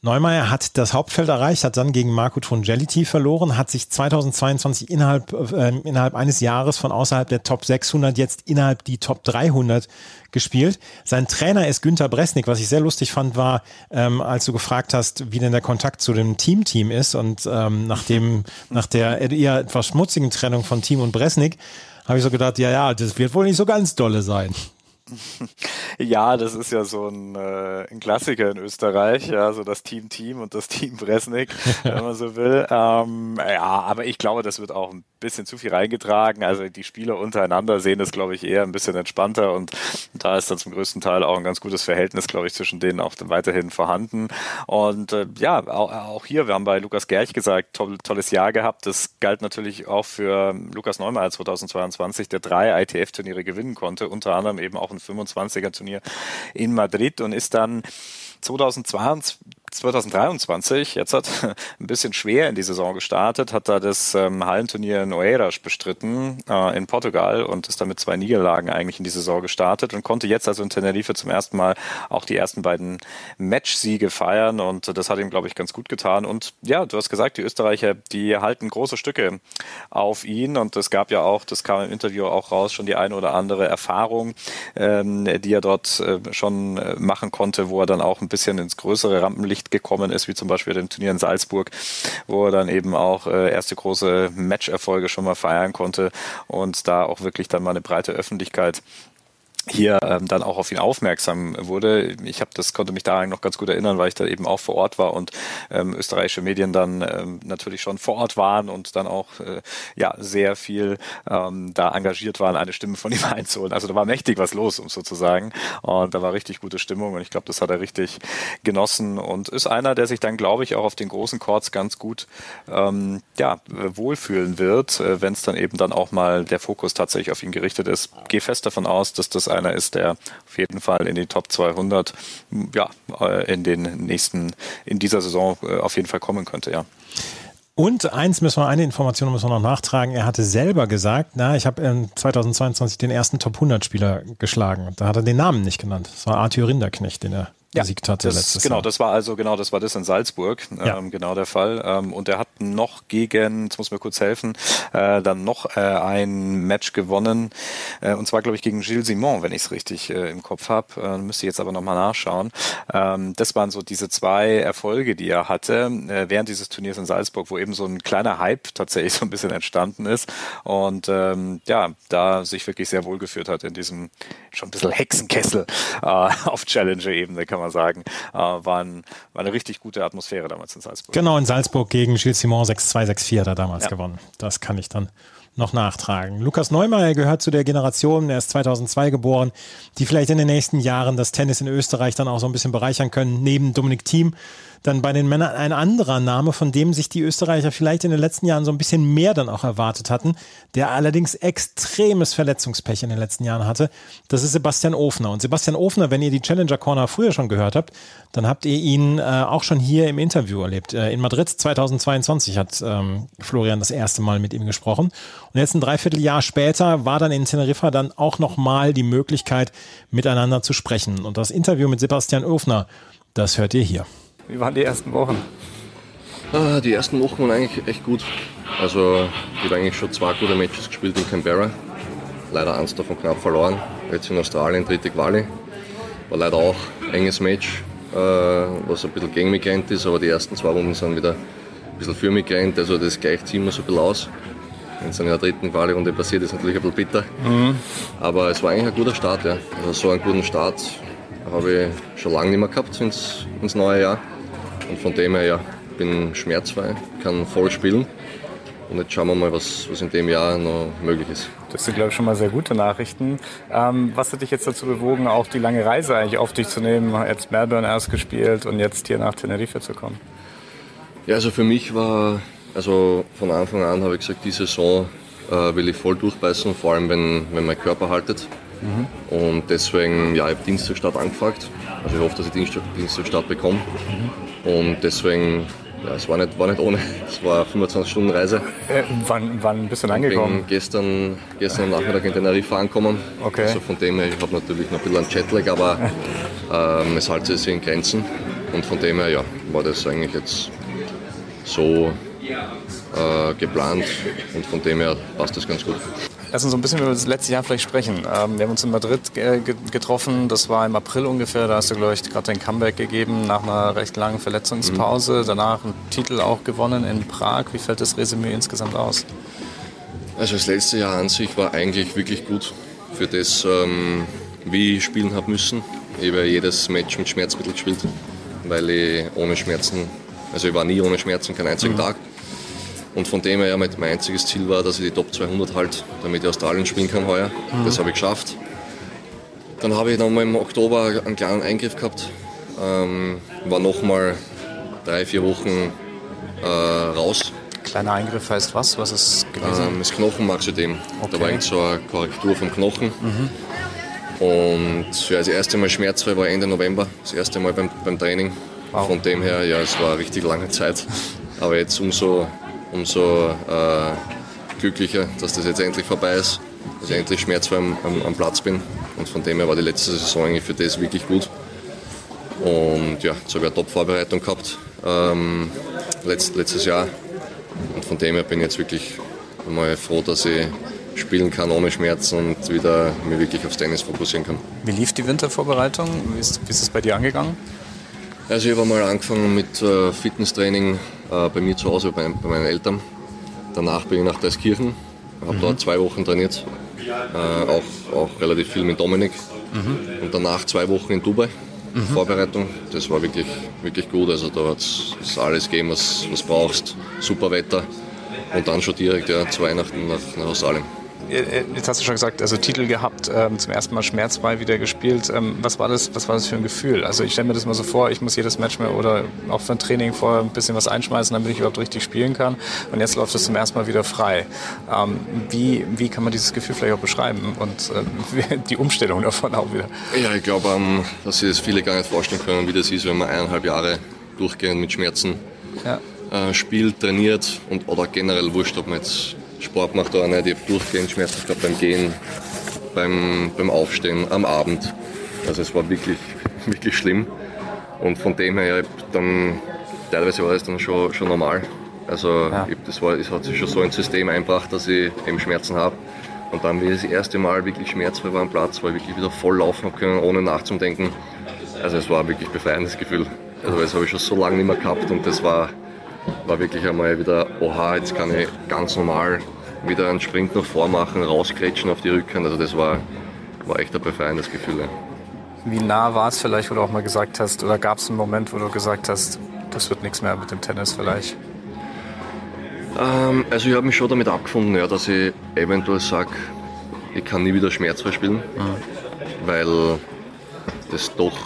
Neumeier hat das Hauptfeld erreicht, hat dann gegen Marco Trongeliti verloren, hat sich 2022 innerhalb, äh, innerhalb eines Jahres von außerhalb der Top 600 jetzt innerhalb die Top 300 gespielt. Sein Trainer ist Günther Bresnik. Was ich sehr lustig fand, war, ähm, als du gefragt hast, wie denn der Kontakt zu dem Team-Team ist und ähm, nach, dem, nach der eher etwas schmutzigen Trennung von Team und Bresnik, habe ich so gedacht, ja, ja, das wird wohl nicht so ganz dolle sein. Ja, das ist ja so ein, äh, ein Klassiker in Österreich, ja, so das Team Team und das Team Bresnik, wenn man so will. Ähm, ja, aber ich glaube, das wird auch ein bisschen zu viel reingetragen. Also die Spieler untereinander sehen das, glaube ich, eher ein bisschen entspannter und da ist dann zum größten Teil auch ein ganz gutes Verhältnis, glaube ich, zwischen denen auch weiterhin vorhanden. Und äh, ja, auch, auch, hier, wir haben bei Lukas Gerch gesagt, toll, tolles Jahr gehabt. Das galt natürlich auch für Lukas Neumeier 2022, der drei ITF-Turniere gewinnen konnte, unter anderem eben auch ein 25er Turnier in Madrid und ist dann 2022, 2023, jetzt hat ein bisschen schwer in die Saison gestartet, hat da das ähm, Hallenturnier in Oeiras bestritten äh, in Portugal und ist damit zwei Niederlagen eigentlich in die Saison gestartet und konnte jetzt also in Tenerife zum ersten Mal auch die ersten beiden Matchsiege feiern und das hat ihm, glaube ich, ganz gut getan. Und ja, du hast gesagt, die Österreicher, die halten große Stücke auf ihn und es gab ja auch, das kam im Interview auch raus, schon die eine oder andere Erfahrung, ähm, die er dort äh, schon äh, machen konnte, wo er dann auch ein bisschen ins größere Rampenlicht Licht gekommen ist, wie zum Beispiel dem Turnier in Salzburg, wo er dann eben auch äh, erste große Matcherfolge schon mal feiern konnte und da auch wirklich dann mal eine breite Öffentlichkeit hier ähm, dann auch auf ihn aufmerksam wurde. Ich habe das konnte mich daran noch ganz gut erinnern, weil ich da eben auch vor Ort war und ähm, österreichische Medien dann ähm, natürlich schon vor Ort waren und dann auch äh, ja sehr viel ähm, da engagiert waren, eine Stimme von ihm einzuholen. Also da war mächtig was los, um sozusagen. Und da war richtig gute Stimmung und ich glaube, das hat er richtig genossen und ist einer, der sich dann, glaube ich, auch auf den großen Chords ganz gut ähm, ja wohlfühlen wird, äh, wenn es dann eben dann auch mal der Fokus tatsächlich auf ihn gerichtet ist. Gehe fest davon aus, dass das einer ist, der auf jeden Fall in die Top 200 ja, äh, in den nächsten, in dieser Saison äh, auf jeden Fall kommen könnte, ja. Und eins müssen wir, eine Information müssen wir noch nachtragen. Er hatte selber gesagt, na, ich habe 2022 den ersten Top 100 Spieler geschlagen. Da hat er den Namen nicht genannt. Das war Arthur Rinderknecht, den er ja, besiegt hatte das, letztes genau, Jahr. das war also genau, das war das in Salzburg, ja. ähm, genau der Fall. Ähm, und er hat noch gegen, jetzt muss mir kurz helfen, äh, dann noch äh, ein Match gewonnen, äh, und zwar glaube ich gegen Gilles Simon, wenn ich es richtig äh, im Kopf habe. Äh, müsste ich jetzt aber nochmal nachschauen. Ähm, das waren so diese zwei Erfolge, die er hatte äh, während dieses Turniers in Salzburg, wo eben so ein kleiner Hype tatsächlich so ein bisschen entstanden ist und ähm, ja, da sich wirklich sehr wohl geführt hat in diesem schon ein bisschen Hexenkessel auf Challenger-Ebene, kann kann man sagen. Äh, war, ein, war eine richtig gute Atmosphäre damals in Salzburg. Genau, in Salzburg gegen Gilles Simon 6-2, 6-4 hat er damals ja. gewonnen. Das kann ich dann noch nachtragen. Lukas Neumeier gehört zu der Generation, er ist 2002 geboren, die vielleicht in den nächsten Jahren das Tennis in Österreich dann auch so ein bisschen bereichern können, neben Dominik Thiem dann bei den Männern ein anderer Name, von dem sich die Österreicher vielleicht in den letzten Jahren so ein bisschen mehr dann auch erwartet hatten, der allerdings extremes Verletzungspech in den letzten Jahren hatte. Das ist Sebastian Ofner. Und Sebastian Ofner, wenn ihr die Challenger Corner früher schon gehört habt, dann habt ihr ihn äh, auch schon hier im Interview erlebt. Äh, in Madrid 2022 hat ähm, Florian das erste Mal mit ihm gesprochen. Und jetzt ein Dreivierteljahr später war dann in Teneriffa dann auch nochmal die Möglichkeit, miteinander zu sprechen. Und das Interview mit Sebastian Ofner, das hört ihr hier. Wie waren die ersten Wochen? Ah, die ersten Wochen waren eigentlich echt gut. Also ich habe eigentlich schon zwei gute Matches gespielt in Canberra. Leider eins davon knapp verloren. Jetzt in Australien dritte Quali. War leider auch ein enges Match, äh, was ein bisschen gegen mich gerannt ist, aber die ersten zwei Runden sind wieder ein bisschen für mich gerannt. Also das gleicht sich immer so ein bisschen aus. Wenn es in der dritten Quali-Runde passiert, ist natürlich ein bisschen bitter. Mhm. Aber es war eigentlich ein guter Start. Ja. Also so einen guten Start habe ich schon lange nicht mehr gehabt ins, ins neue Jahr. Und von dem her, ja, bin schmerzfrei, kann voll spielen. Und jetzt schauen wir mal, was, was in dem Jahr noch möglich ist. Das sind, glaube ich, schon mal sehr gute Nachrichten. Ähm, was hat dich jetzt dazu bewogen, auch die lange Reise eigentlich auf dich zu nehmen? Jetzt Melbourne erst gespielt und jetzt hier nach Tenerife zu kommen? Ja, also für mich war, also von Anfang an habe ich gesagt, die Saison äh, will ich voll durchbeißen, vor allem wenn, wenn mein Körper haltet. Mhm. Und deswegen, ja, ich habe Dienstagstart angefragt. Also ich hoffe, dass ich Dienstag, Dienstagstart bekomme. Mhm. Und deswegen, ja, es war nicht, war nicht ohne. Es war eine 25 Stunden Reise. Äh, wann, wann bist du denn angekommen? Ich bin gestern, gestern Nachmittag in Tenerife angekommen. Okay. Also von dem her, ich habe natürlich noch ein bisschen einen Jetlag, aber ähm, es hält sich in Grenzen. Und von dem her, ja, war das eigentlich jetzt so äh, geplant und von dem her passt das ganz gut. Lass uns so ein bisschen über das letzte Jahr vielleicht sprechen. Ähm, wir haben uns in Madrid getroffen, das war im April ungefähr, da hast du, glaube ich, gerade dein Comeback gegeben nach einer recht langen Verletzungspause. Mhm. Danach einen Titel auch gewonnen in Prag. Wie fällt das Resümee insgesamt aus? Also das letzte Jahr an sich war eigentlich wirklich gut für das, ähm, wie ich spielen habe müssen. Ich habe jedes Match mit Schmerzmittel gespielt, weil ich ohne Schmerzen, also ich war nie ohne Schmerzen, keinen einzigen mhm. Tag. Und von dem her mein einziges Ziel war, dass ich die Top 200 halte, damit ich Australien spielen kann heuer. Mhm. Das habe ich geschafft. Dann habe ich nochmal im Oktober einen kleinen Eingriff gehabt. Ähm, war nochmal drei, vier Wochen äh, raus. Kleiner Eingriff heißt was? Was ist gewesen? Ähm, das Knochenmarksödem. Okay. Da war eigentlich so eine Korrektur vom Knochen. Mhm. Und ja, das erste Mal schmerzfrei war Ende November, das erste Mal beim, beim Training. Wow. Von dem her, ja, es war eine richtig lange Zeit. Aber jetzt umso umso äh, glücklicher, dass das jetzt endlich vorbei ist, dass ich endlich schmerzfrei am, am, am, Platz bin. Und von dem her war die letzte Saison eigentlich für das wirklich gut. Und ja, jetzt habe ich eine Top-Vorbereitung gehabt ähm, letzt, letztes Jahr. Und von dem her bin ich jetzt wirklich mal froh, dass ich spielen kann ohne Schmerzen und wieder mich wirklich aufs Tennis fokussieren kann. Wie lief die Wintervorbereitung? Wie ist, wie ist es bei dir angegangen? Also ich habe mal angefangen mit äh, Fitnesstraining äh, bei mir zu Hause, bei, bei, meinen Eltern. Danach bin ich nach Deiskirchen, habe mhm. dort zwei Wochen trainiert, äh, auch, auch relativ viel mit Dominik. Mhm. Und danach zwei Wochen in Dubai, mhm. Vorbereitung. Das war wirklich, wirklich gut. Also da hat es alles gegeben, was du brauchst. Super Wetter. Und dann schon direkt ja, zu Weihnachten nach, nach Australien. Äh, jetzt hast du schon gesagt, also Titel gehabt, ähm, zum ersten Mal schmerzfrei wieder gespielt. Ähm, was, war das, was war das für ein Gefühl? Also ich stelle mir das mal so vor, ich muss jedes Match mehr oder auch für ein Training vorher ein bisschen was einschmeißen, damit ich überhaupt richtig spielen kann. Und jetzt läuft es zum ersten Mal wieder frei. Ähm, wie, wie kann man dieses Gefühl vielleicht auch beschreiben und äh, die Umstellung davon auch wieder? Ja, ich glaube, ähm, dass sich das viele gar nicht vorstellen können, wie das ist, wenn man eineinhalb Jahre durchgehend mit Schmerzen ja. äh, spielt, trainiert und oder generell wurscht, ob man jetzt Sport macht auch nicht. Ich habe durchgehend Schmerzen gehabt beim Gehen, beim, beim Aufstehen, am Abend. Also es war wirklich, wirklich schlimm. Und von dem her, dann, teilweise war das dann schon, schon normal. Also ja. das war, es hat sich schon so ein System einbracht, dass ich eben Schmerzen habe. Und dann, wie ich das erste Mal wirklich schmerzfrei war am Platz, weil ich wirklich wieder voll laufen können, ohne nachzudenken. Also es war wirklich ein befreiendes Gefühl. Also das habe ich schon so lange nicht mehr gehabt und das war, war wirklich einmal wieder, oha, jetzt kann ich ganz normal wieder einen Sprint nach vor machen, rauskretschen auf die Rückhand. Also das war, war echt ein befreiendes Gefühl. Wie nah war es vielleicht, wo du auch mal gesagt hast, oder gab es einen Moment, wo du gesagt hast, das wird nichts mehr mit dem Tennis vielleicht? Ähm, also ich habe mich schon damit abgefunden, ja, dass ich eventuell sage, ich kann nie wieder schmerzfrei spielen, mhm. weil das doch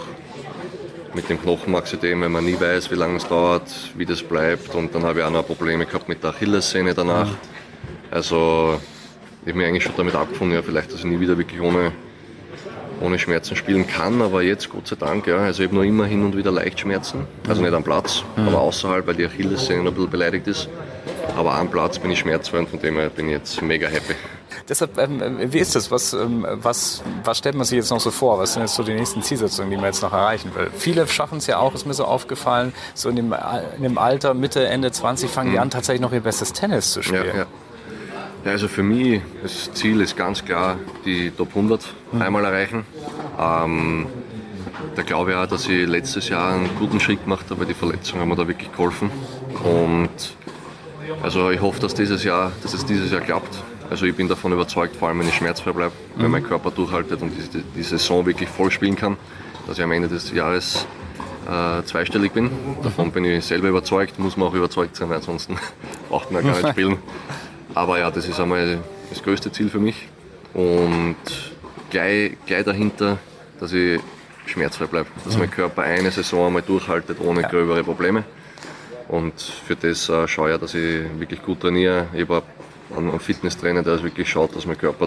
mit dem Knochenmarksystem, wenn man nie weiß, wie lange es dauert, wie das bleibt. Und dann habe ich auch noch Probleme gehabt mit der Achillessehne danach. Also ich habe mich eigentlich schon damit abgefunden, ja, vielleicht, dass ich nie wieder wirklich ohne, ohne Schmerzen spielen kann. Aber jetzt, Gott sei Dank, ja, also ich habe noch immer hin und wieder leicht Schmerzen. Also nicht am Platz, mhm. aber außerhalb, weil die Achillessehne noch ein bisschen beleidigt ist. Aber am Platz bin ich schmerzfrei und von dem her bin ich jetzt mega happy. Deshalb, ähm, äh, wie ist das? Was, ähm, was, was stellt man sich jetzt noch so vor? Was sind jetzt so die nächsten Zielsetzungen, die man jetzt noch erreichen will? Viele schaffen es ja auch, ist mir so aufgefallen, so in dem, in dem Alter, Mitte, Ende 20 fangen die mhm. an, tatsächlich noch ihr bestes Tennis zu spielen. Ja, ja. ja, also für mich, das Ziel ist ganz klar, die Top 100 mhm. einmal erreichen. Ähm, da glaube ich auch, dass ich letztes Jahr einen guten Schritt gemacht habe, weil die Verletzungen haben mir da wirklich geholfen. Und also ich hoffe, dass, dieses Jahr, dass es dieses Jahr klappt. Also ich bin davon überzeugt, vor allem wenn ich schmerzfrei bleibe, mhm. wenn mein Körper durchhaltet und die, die, Saison wirklich voll spielen kann, dass ich am Ende des Jahres äh, zweistellig bin. Davon bin ich selber überzeugt, muss man auch überzeugt sein, weil ansonsten braucht man ja gar nicht spielen. Aber ja, das ist einmal das größte Ziel für mich. Und gleich, gleich dahinter, dass ich schmerzfrei bleibe. Dass mein Körper eine Saison einmal durchhaltet ohne ja. gröbere Probleme. Und für das äh, schaue ich, dass ich wirklich gut trainiere. Ich habe einen Fitnesstrainer, der wirklich schaut, dass mein Körper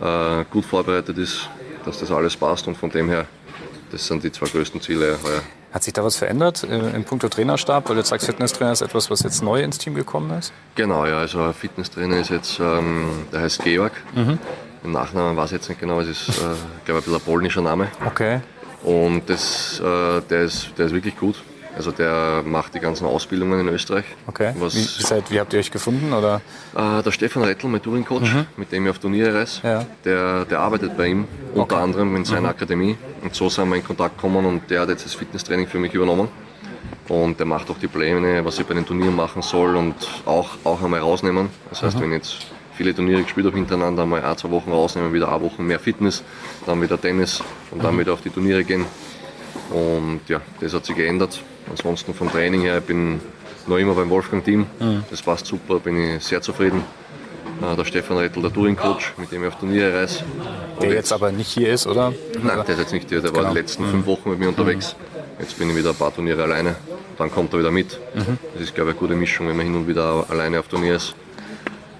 da äh, gut vorbereitet ist, dass das alles passt. Und von dem her, das sind die zwei größten Ziele heuer. Hat sich da was verändert äh, in puncto Trainerstab? Weil du sagst, Fitnesstrainer ist etwas, was jetzt neu ins Team gekommen ist? Genau, ja. Also ein Fitnesstrainer ist jetzt, ähm, der heißt Georg. Mhm. Im Nachnamen weiß ich jetzt nicht genau, es ist, äh, glaube ein bisschen ein polnischer Name. Okay. Und das, äh, der, ist, der ist wirklich gut. Also der macht die ganzen Ausbildungen in Österreich. Okay. Was, wie, seid, wie habt ihr euch gefunden? Oder? Äh, der Stefan Rettl, mein Touring-Coach, mhm. mit dem ich auf Turniere reise, ja. der, der arbeitet bei ihm, okay. unter anderem in seiner mhm. Akademie. Und so sind wir in Kontakt gekommen und der hat jetzt das Fitnesstraining für mich übernommen. Und der macht auch die Pläne, was ich bei den Turnieren machen soll und auch, auch einmal rausnehmen. Das heißt, mhm. wenn jetzt viele Turniere gespielt habe hintereinander, mal ein, zwei Wochen rausnehmen, wieder eine Woche mehr Fitness, dann wieder Tennis und dann mhm. wieder auf die Turniere gehen. Und ja, das hat sich geändert. Ansonsten vom Training her, ich bin noch immer beim Wolfgang-Team. Mhm. Das passt super, bin ich sehr zufrieden. Äh, der Stefan Rettel, der Touring-Coach, mit dem ich auf Turniere reise. Der jetzt, jetzt, aber nicht hier ist, oder? Nein, der ist jetzt nicht hier. Der genau. war die letzten mhm. fünf Wochen mit mir unterwegs. Jetzt bin ich wieder ein paar Turniere alleine. Dann kommt er wieder mit. Mhm. Das ist, glaube ich, eine gute Mischung, wenn man hin und wieder alleine auf Turnier ist.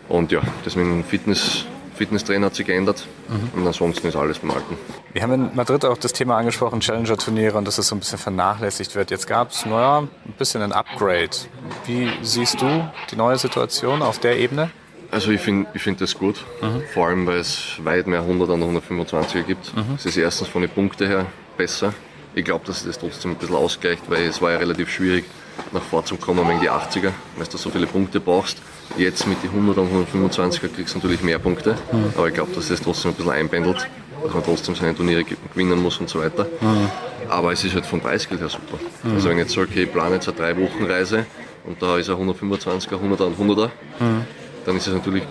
Und ja, das mit dem Fitness Fitnesstrainer hat sich geändert mhm. und ansonsten ist alles beim Alten. Wir haben in Madrid auch das Thema angesprochen, Challenger-Turniere und dass es so ein bisschen vernachlässigt wird. Jetzt gab es naja, ein bisschen ein Upgrade. Wie siehst du die neue Situation auf der Ebene? Also ich finde ich find das gut, mhm. vor allem weil es weit mehr 100 an 125er gibt. Mhm. Es ist erstens von den Punkten her besser. Ich glaube, dass es das trotzdem ein bisschen ausgleicht, weil es war ja relativ schwierig nach vorzukommen wegen die 80er, weil du so viele Punkte brauchst. Jetzt mit den 100 und 125er kriegst du natürlich mehr Punkte, mhm. aber ich glaube, dass das trotzdem ein bisschen einpendelt, dass man trotzdem seine Turniere gewinnen muss und so weiter. Mhm. Aber es ist halt vom Preisgeld her super. Mhm. Also wenn ich jetzt sage, okay, ich plane jetzt eine drei Wochen Reise und da ist ein 125er, 100er und 100er, dann ist es natürlich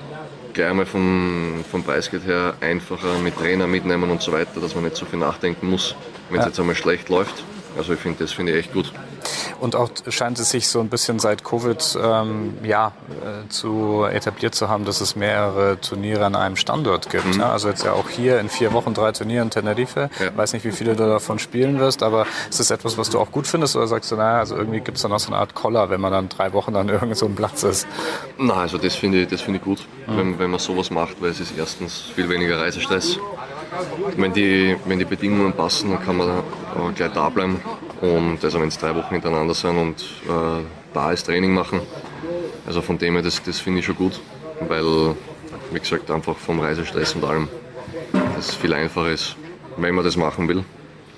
gleich einmal vom, vom Preisgeld her einfacher mit Trainer mitnehmen und so weiter, dass man nicht so viel nachdenken muss, wenn es ja. jetzt einmal schlecht läuft. Also ich finde, das finde ich echt gut. Und auch scheint es sich so ein bisschen seit Covid ähm, ja, äh, zu etabliert zu haben, dass es mehrere Turniere an einem Standort gibt. Mhm. Ja, also jetzt ja auch hier in vier Wochen drei Turniere in Tenerife. Ich ja. weiß nicht, wie viele du davon spielen wirst, aber ist das etwas, was du auch gut findest oder sagst du, naja, also irgendwie gibt es dann auch so eine Art Koller, wenn man dann drei Wochen an irgendeinem so Platz ist? Na, also das finde ich, find ich gut, mhm. wenn, wenn man sowas macht, weil es ist erstens viel weniger Reisestress wenn die, wenn die Bedingungen passen, dann kann man da gleich da bleiben. Und also wenn es drei Wochen hintereinander sind und äh, da ist Training machen. Also von dem her, das, das finde ich schon gut, weil, wie gesagt, einfach vom Reisestress und allem das viel einfacher ist, wenn man das machen will.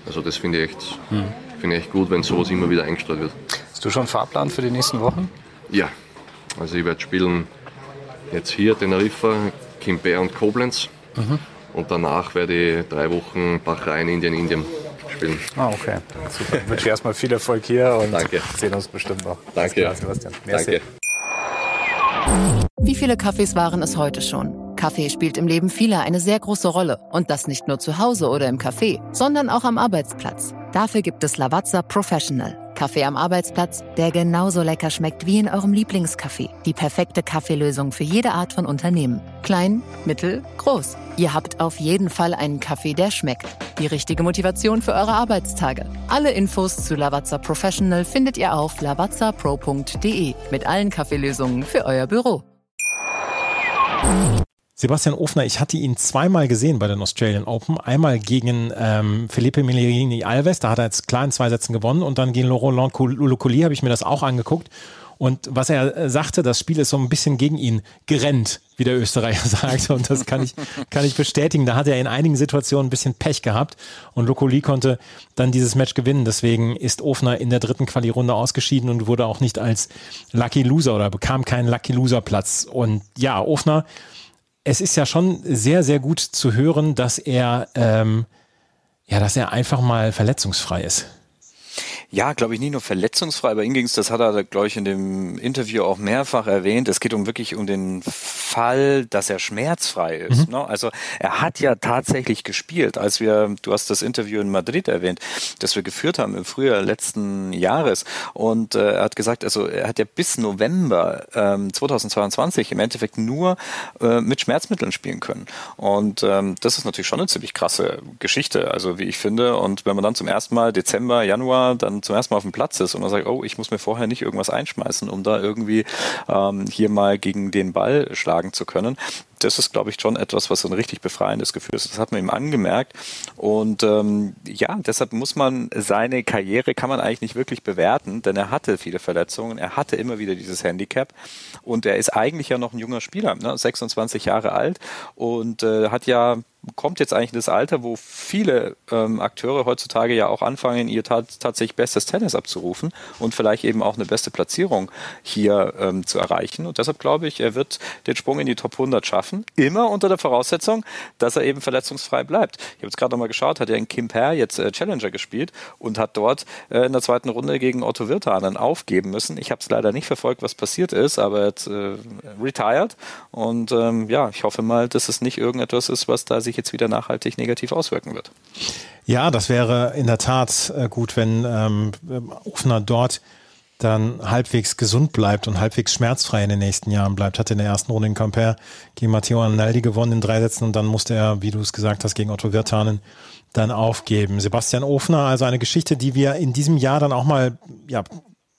Also das finde ich, echt, mhm. find ich echt gut, wenn sowas immer wieder eingestellt wird. Hast du schon einen Fahrplan für die nächsten Wochen? Ja, also ich werde spielen jetzt hier Teneriffa, Quimper und Koblenz. Mhm. Und danach werde ich drei Wochen Bahrain, Indien, Indien spielen. Ah, okay. Super. Ich wünsche erstmal viel Erfolg hier und Danke. sehen uns bestimmt noch. Danke. Klar, Sebastian. Merci. Danke. Wie viele Kaffees waren es heute schon? Kaffee spielt im Leben vieler eine sehr große Rolle. Und das nicht nur zu Hause oder im Café, sondern auch am Arbeitsplatz. Dafür gibt es Lavazza Professional. Kaffee am Arbeitsplatz, der genauso lecker schmeckt wie in eurem Lieblingscafé. Die perfekte Kaffeelösung für jede Art von Unternehmen. Klein, mittel, groß. Ihr habt auf jeden Fall einen Kaffee, der schmeckt. Die richtige Motivation für eure Arbeitstage. Alle Infos zu Lavazza Professional findet ihr auf lavazzapro.de mit allen Kaffeelösungen für euer Büro. Sebastian Ofner, ich hatte ihn zweimal gesehen bei den Australian Open. Einmal gegen ähm, Felipe Milerini Alves, da hat er jetzt klar in zwei Sätzen gewonnen. Und dann gegen Laurent Lulucoli habe ich mir das auch angeguckt. Und was er äh, sagte, das Spiel ist so ein bisschen gegen ihn gerennt, wie der Österreicher sagt. Und das kann ich, kann ich bestätigen. Da hat er in einigen Situationen ein bisschen Pech gehabt. Und Locoli konnte dann dieses Match gewinnen. Deswegen ist Ofner in der dritten Quali-Runde ausgeschieden und wurde auch nicht als Lucky Loser oder bekam keinen Lucky Loser Platz. Und ja, Ofner es ist ja schon sehr, sehr gut zu hören, dass er, ähm, ja, dass er einfach mal verletzungsfrei ist. Ja, glaube ich, nicht nur verletzungsfrei. Bei ihm ging es, das hat er, glaube ich, in dem Interview auch mehrfach erwähnt. Es geht um wirklich um den Fall, dass er schmerzfrei ist. Mhm. Ne? Also er hat ja tatsächlich gespielt, als wir, du hast das Interview in Madrid erwähnt, das wir geführt haben im Frühjahr letzten Jahres. Und äh, er hat gesagt, also er hat ja bis November ähm, 2022 im Endeffekt nur äh, mit Schmerzmitteln spielen können. Und ähm, das ist natürlich schon eine ziemlich krasse Geschichte, also wie ich finde. Und wenn man dann zum ersten Mal Dezember, Januar dann zum ersten Mal auf dem Platz ist und man sagt, oh, ich muss mir vorher nicht irgendwas einschmeißen, um da irgendwie ähm, hier mal gegen den Ball schlagen zu können, das ist, glaube ich, schon etwas, was so ein richtig befreiendes Gefühl ist. Das hat man ihm angemerkt. Und ähm, ja, deshalb muss man seine Karriere, kann man eigentlich nicht wirklich bewerten, denn er hatte viele Verletzungen, er hatte immer wieder dieses Handicap und er ist eigentlich ja noch ein junger Spieler, ne? 26 Jahre alt und äh, hat ja kommt jetzt eigentlich in das Alter, wo viele ähm, Akteure heutzutage ja auch anfangen, ihr tat, tatsächlich bestes Tennis abzurufen und vielleicht eben auch eine beste Platzierung hier ähm, zu erreichen. Und deshalb glaube ich, er wird den Sprung in die Top 100 schaffen immer unter der Voraussetzung, dass er eben verletzungsfrei bleibt. Ich habe jetzt gerade nochmal geschaut, hat er in Kim Per jetzt äh, Challenger gespielt und hat dort äh, in der zweiten Runde gegen Otto Wirtanen aufgeben müssen. Ich habe es leider nicht verfolgt, was passiert ist, aber er hat äh, retired und ähm, ja, ich hoffe mal, dass es nicht irgendetwas ist, was da sich jetzt wieder nachhaltig negativ auswirken wird. Ja, das wäre in der Tat äh, gut, wenn ähm, Ofner dort dann halbwegs gesund bleibt und halbwegs schmerzfrei in den nächsten Jahren bleibt. Hat in der ersten Runde in Camper gegen Matteo Analdi gewonnen in drei Sätzen und dann musste er, wie du es gesagt hast, gegen Otto Wirtanen dann aufgeben. Sebastian Ofner, also eine Geschichte, die wir in diesem Jahr dann auch mal ja,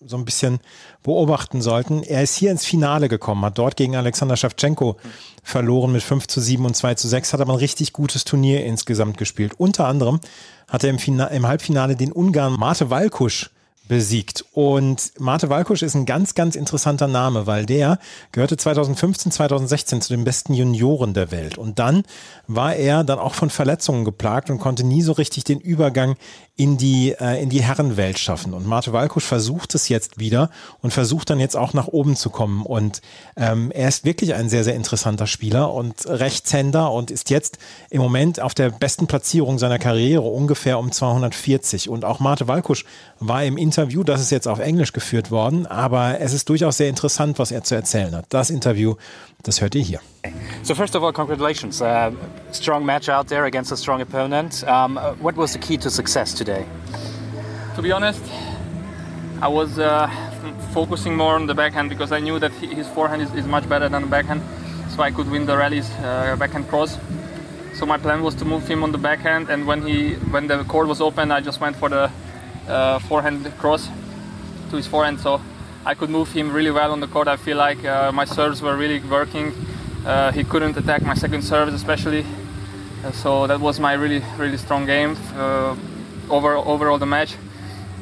so ein bisschen beobachten sollten. Er ist hier ins Finale gekommen, hat dort gegen Alexander Schawtschenko verloren mit 5 zu 7 und 2 zu 6, hat aber ein richtig gutes Turnier insgesamt gespielt. Unter anderem hat er im, im Halbfinale den Ungarn Mate Walkusch besiegt. Und Mate Walkusch ist ein ganz, ganz interessanter Name, weil der gehörte 2015, 2016 zu den besten Junioren der Welt. Und dann war er dann auch von Verletzungen geplagt und konnte nie so richtig den Übergang in die, äh, in die Herrenwelt schaffen. Und Mate Walkusch versucht es jetzt wieder und versucht dann jetzt auch nach oben zu kommen. Und ähm, er ist wirklich ein sehr, sehr interessanter Spieler und Rechtshänder und ist jetzt im Moment auf der besten Platzierung seiner Karriere ungefähr um 240. Und auch Mate Walkusch war im Interview, das ist jetzt auf Englisch geführt worden, aber es ist durchaus sehr interessant, was er zu erzählen hat. Das Interview, das hört ihr hier. So first of all, congratulations. Uh, strong match out there against a strong opponent. Um, what was the key to success today? To be honest, I was uh, focusing more on the backhand because I knew that his forehand is, is, much better than the backhand, so I could win the rallies uh, backhand cross. So my plan was to move him on the backhand, and when he when the court was open, I just went for the uh, forehand cross to his forehand. So I could move him really well on the court. I feel like uh, my serves were really working. Uh, he couldn't attack my second service, especially. Uh, so that was my really, really strong game uh, over overall the match.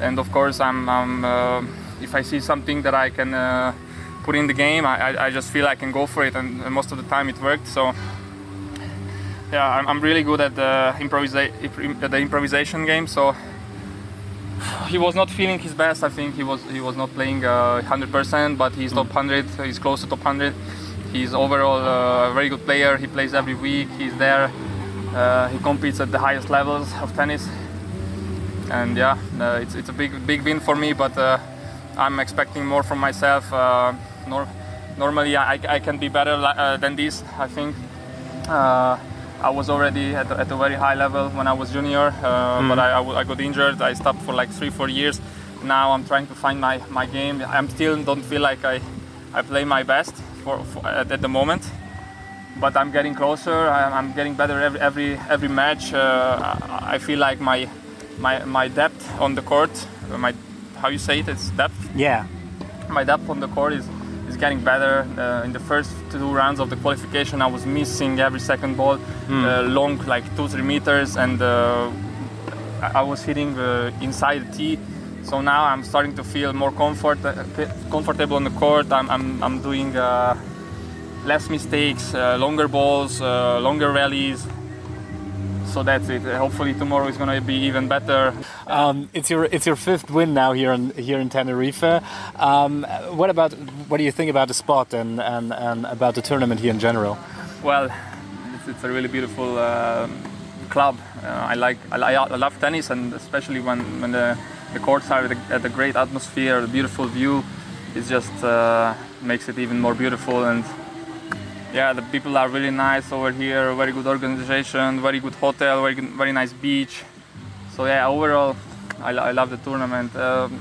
And of course, I'm, I'm uh, if I see something that I can uh, put in the game, I, I, just feel I can go for it. And most of the time, it worked. So yeah, I'm, I'm really good at the, improvisa- the improvisation game. So he was not feeling his best. I think he was he was not playing uh, 100%, but he's top 100. He's close to top 100. He's overall uh, a very good player. He plays every week. He's there. Uh, he competes at the highest levels of tennis. And yeah, uh, it's, it's a big big win for me. But uh, I'm expecting more from myself. Uh, nor- normally, I, I can be better uh, than this. I think. Uh, I was already at, at, a very high level when I was junior, uh, mm. but I, I, I, got injured. I stopped for like three, four years. Now I'm trying to find my, my game. I'm still don't feel like I, I play my best for, for at, at, the moment, but I'm getting closer. I'm, I'm getting better every every, every match. Uh, I feel like my, my my depth on the court, my how you say it, it's depth. Yeah. My depth on the court is is getting better. Uh, in the first two rounds of the qualification, I was missing every second ball, mm. uh, long like two three meters, and uh, I was hitting uh, inside the tee. So now I'm starting to feel more comfort, uh, comfortable on the court. I'm, I'm, I'm doing uh, less mistakes, longer balls, longer rallies so that's it. Hopefully tomorrow is going to be even better. Um, it's your it's your fifth win now here in here in Tenerife. Um, what about what do you think about the spot and, and, and about the tournament here in general? Well, it's, it's a really beautiful uh, club. Uh, I like I, I, love tennis and especially when when the the courts are at a, great atmosphere, a beautiful view. It just uh, makes it even more beautiful and yeah, the people are really nice over here. Very good organization, very good hotel, very good, very nice beach. So yeah, overall, I, I love the tournament. Um,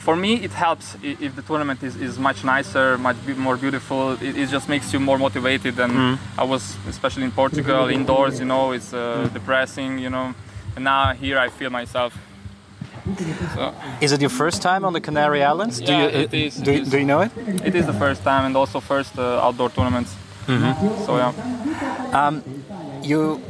for me, it helps if the tournament is, is much nicer, much more beautiful. It, it just makes you more motivated. And mm. I was, especially in Portugal, indoors. You know, it's uh, mm. depressing. You know, and now here I feel myself. So. Is it your first time on the Canary Islands? Yeah, do you, it is, do, it is. do you know it? It is the first time and also first uh, outdoor tournaments. Mm-hmm. So yeah. Um, you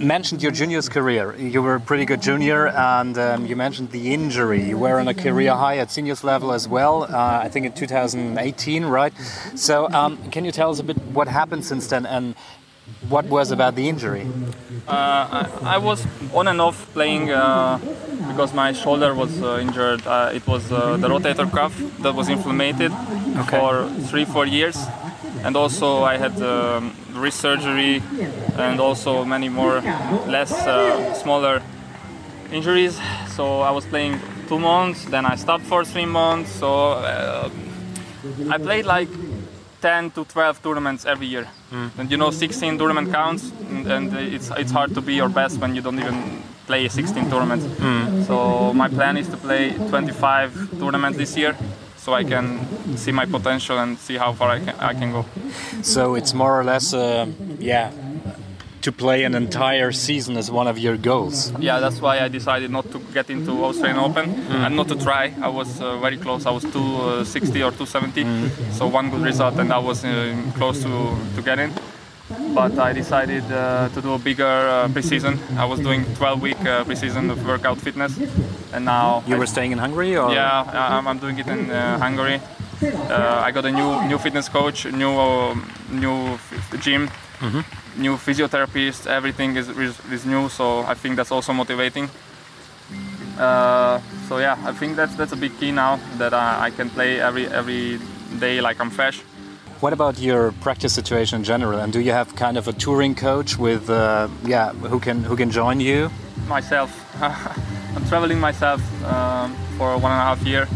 mentioned your juniors career. You were a pretty good junior, and um, you mentioned the injury. You were on a career high at seniors level as well. Uh, I think in 2018, right? So, um, can you tell us a bit what happened since then, and what was about the injury? Uh, I, I, was on and off playing uh, because my shoulder was uh, injured. Uh, it was uh, the rotator cuff that was inflamed okay. for three, four years and also I had um, wrist surgery and also many more less uh, smaller injuries. So I was playing two months, then I stopped for three months. So uh, I played like 10 to 12 tournaments every year. Mm. And you know, 16 tournament counts, and, and, it's it's hard to be your best when you don't even play 16 tournaments. Mm. So my plan is to play 25 tournaments this year so I can see my potential and see how far I can, I can go. So it's more or less, uh, yeah, to play an entire season as one of your goals. Yeah, that's why I decided not to get into Australian Open mm. and not to try. I was uh, very close. I was 260 or 270, mm. so one good result, and I was uh, close to to get in but I decided uh, to do a bigger uh, preseason. I was doing 12 week uh, preseason of workout fitness, and now you I, were staying in Hungary, or yeah, I'm, I'm doing it in uh, Hungary. Uh, I got a new new fitness coach, new uh, new gym, mm-hmm. new physiotherapist. Everything is, is, is new, so I think that's also motivating. so yeah, I think that's that's a big key now that I, I can play every every day like I'm fresh. What about your practice situation in general? And do you have kind of a touring coach with, uh, yeah, who can who can join you? Myself, I'm traveling myself um, for one and a half year.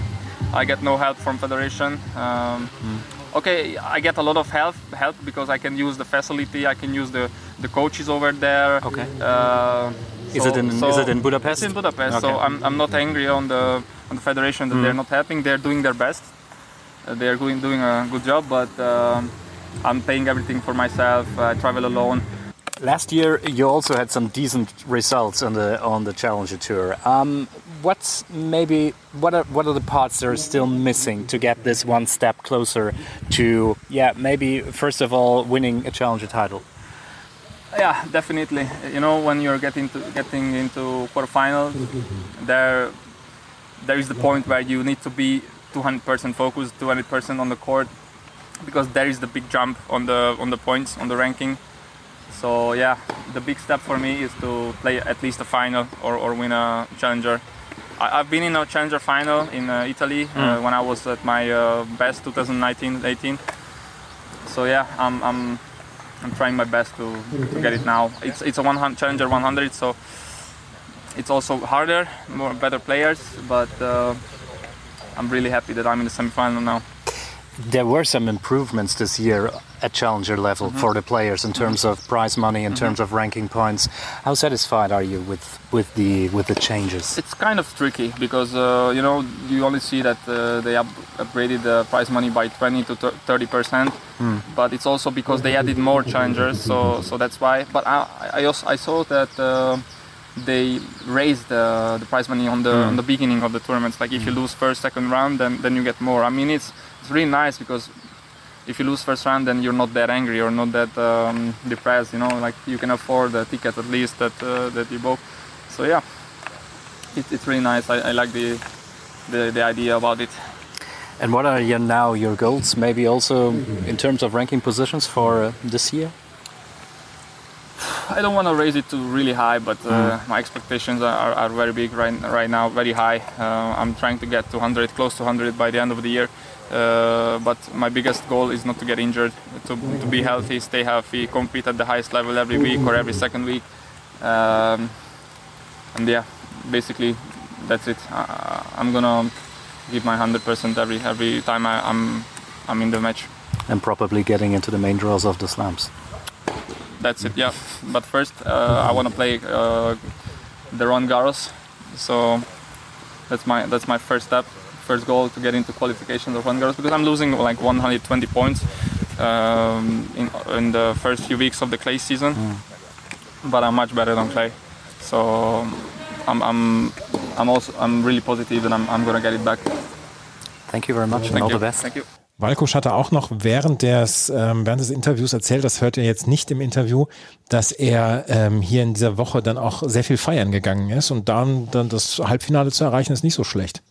I get no help from federation. Um, mm. Okay, I get a lot of help help because I can use the facility. I can use the the coaches over there. Okay. Uh, so, is it in so is it in Budapest? It's in Budapest. Okay. So I'm, I'm not angry on the on the federation that mm. they're not helping. They're doing their best they are doing, doing a good job, but um, I'm paying everything for myself. I travel alone. Last year, you also had some decent results on the on the Challenger Tour. Um, what's maybe what are what are the parts that are still missing to get this one step closer to yeah maybe first of all winning a Challenger title? Yeah, definitely. You know when you're getting to getting into quarterfinals, there there is the point where you need to be 200% focus, 200% on the court, because there is the big jump on the on the points on the ranking. So yeah, the big step for me is to play at least a final or, or win a challenger. I, have been in a challenger final in uh, Italy mm. uh, when I was at my uh, best 2019-18. So yeah, I'm, I'm I'm trying my best to, to get it now. It's it's a 100 challenger 100, so it's also harder, more better players, but uh, I'm really happy that I'm in the semifinal now. there were some improvements this year at challenger level Mm-hmm. for the players in terms of prize money, in terms of ranking points. How satisfied are you with, with the with the changes? It's kind of tricky because uh, you know you only see that uh, they up- upgraded the prize money by 20 to 30 percent, Hmm. but it's also because they added more challengers, so so that's why. But I I, also, I saw that. Uh, they raise the, the prize money on the Hmm. on the beginning of the tournaments. Like if you lose first, second round, then then you get more. I mean, it's it's really nice because if you lose first round, then you're not that angry or not that um, depressed. You know, like you can afford the ticket at least that uh, that you bought. So yeah, it, it's really nice. I, I like the, the the idea about it. And what are your now your goals? Maybe also in terms of ranking positions for uh, this year. I don't want to raise it to really high, but uh, my expectations are, are, very big right right now, very high. Uh, I'm trying to get to 100, close to 100 by the end of the year. Uh, but my biggest goal is not to get injured, to, to be healthy, stay healthy, compete at the highest level every week or every second week. Um, and yeah, basically that's it. Uh, I'm gonna give my 100% every every time I, I'm I'm in the match. And probably getting into the main draws of the slams. That's it. Yeah. But first, uh, I want to play uh, the Ron Garros. So that's my that's my first step, first goal to get into qualifications of Ron Garros because I'm losing like 120 points um, in, in the first few weeks of the clay season. But I'm much better than clay. So I'm I'm I'm also I'm really positive and I'm I'm gonna get it back. Thank you very much and all you. the best. Thank you. Walkusch hatte auch noch während des, ähm, während des Interviews erzählt, das hört ihr jetzt nicht im Interview, dass er ähm, hier in dieser Woche dann auch sehr viel feiern gegangen ist und dann, dann das Halbfinale zu erreichen, ist nicht so schlecht.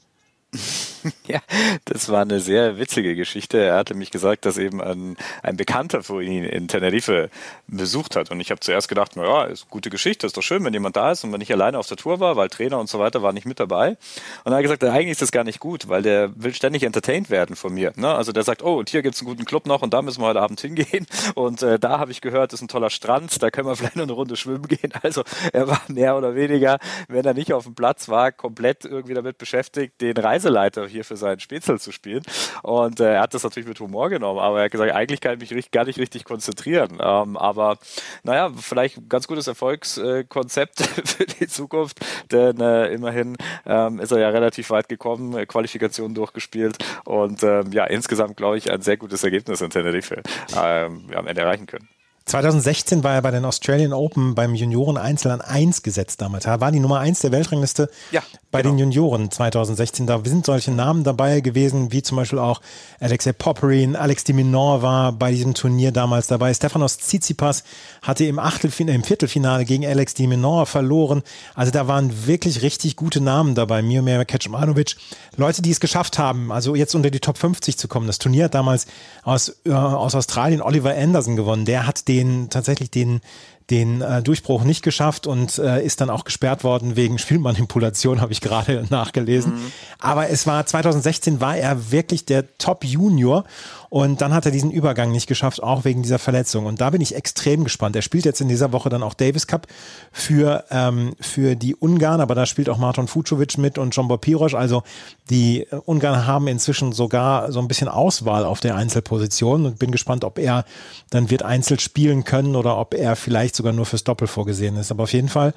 Ja, das war eine sehr witzige Geschichte. Er hatte mich gesagt, dass eben ein, ein Bekannter von ihm in Tenerife besucht hat. Und ich habe zuerst gedacht, na ja, ist eine gute Geschichte, ist doch schön, wenn jemand da ist und man nicht alleine auf der Tour war, weil Trainer und so weiter war nicht mit dabei. Und dann hat er gesagt, eigentlich ist das gar nicht gut, weil der will ständig entertained werden von mir. Ne? Also der sagt, oh, und hier gibt's einen guten Club noch und da müssen wir heute Abend hingehen. Und äh, da habe ich gehört, ist ein toller Strand, da können wir vielleicht noch eine Runde schwimmen gehen. Also er war mehr oder weniger, wenn er nicht auf dem Platz war, komplett irgendwie damit beschäftigt, den Reiseleiter hier für seinen Spätzle zu spielen. Und äh, er hat das natürlich mit Humor genommen, aber er hat gesagt, eigentlich kann ich mich gar nicht richtig konzentrieren. Ähm, aber naja, vielleicht ein ganz gutes Erfolgskonzept für die Zukunft, denn äh, immerhin ähm, ist er ja relativ weit gekommen, Qualifikationen durchgespielt und ähm, ja, insgesamt glaube ich ein sehr gutes Ergebnis in Tenerife ähm, am Ende erreichen können. 2016 war er bei den Australian Open beim Junioren-Einzel an 1 gesetzt damals. Er war die Nummer 1 der Weltrangliste Ja, bei den Junioren 2016. Da sind solche Namen dabei gewesen, wie zum Beispiel auch Alexei Popperin, Alex de Minaur war bei diesem Turnier damals dabei. Stefanos Tsitsipas hatte im, Achtelfinale, im Viertelfinale gegen Alex de Minaur verloren. Also da waren wirklich richtig gute Namen dabei. Miomir Kecmanovic. Leute, die es geschafft haben, also jetzt unter die Top 50 zu kommen. Das Turnier hat damals aus, äh, aus Australien Oliver Anderson gewonnen. Der hat den tatsächlich den den äh, Durchbruch nicht geschafft und äh, ist dann auch gesperrt worden wegen Spielmanipulation, habe ich gerade nachgelesen. Aber es war 2016 war er wirklich der Top Junior und dann hat er diesen Übergang nicht geschafft, auch wegen dieser Verletzung. Und da bin ich extrem gespannt. Er spielt jetzt in dieser Woche dann auch Davis Cup für, ähm, für die Ungarn, aber da spielt auch Marton Fucovic mit und John Pirosch. Also die Ungarn haben inzwischen sogar so ein bisschen Auswahl auf der Einzelposition und bin gespannt, ob er dann wird Einzel spielen können oder ob er vielleicht sogar nur fürs Doppel vorgesehen ist. Aber auf jeden Fall,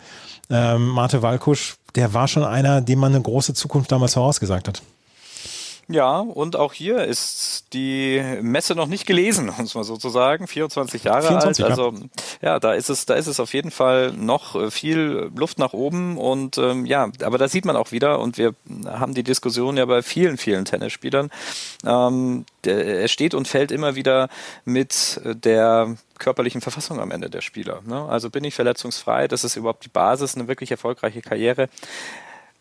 ähm, Mate Walkusch, der war schon einer, dem man eine große Zukunft damals vorausgesagt hat. Ja, und auch hier ist die Messe noch nicht gelesen, muss man sozusagen. 24 Jahre 24, alt. ja. Also ja, da ist es, da ist es auf jeden Fall noch äh, viel Luft nach oben. Und ähm, ja, aber da sieht man auch wieder, und wir haben die Diskussion ja bei vielen, vielen Tennisspielern. Ähm, er steht und fällt immer wieder mit äh, der körperlichen Verfassung am Ende der Spieler. Ne? Also bin ich verletzungsfrei, das ist überhaupt die Basis, eine wirklich erfolgreiche Karriere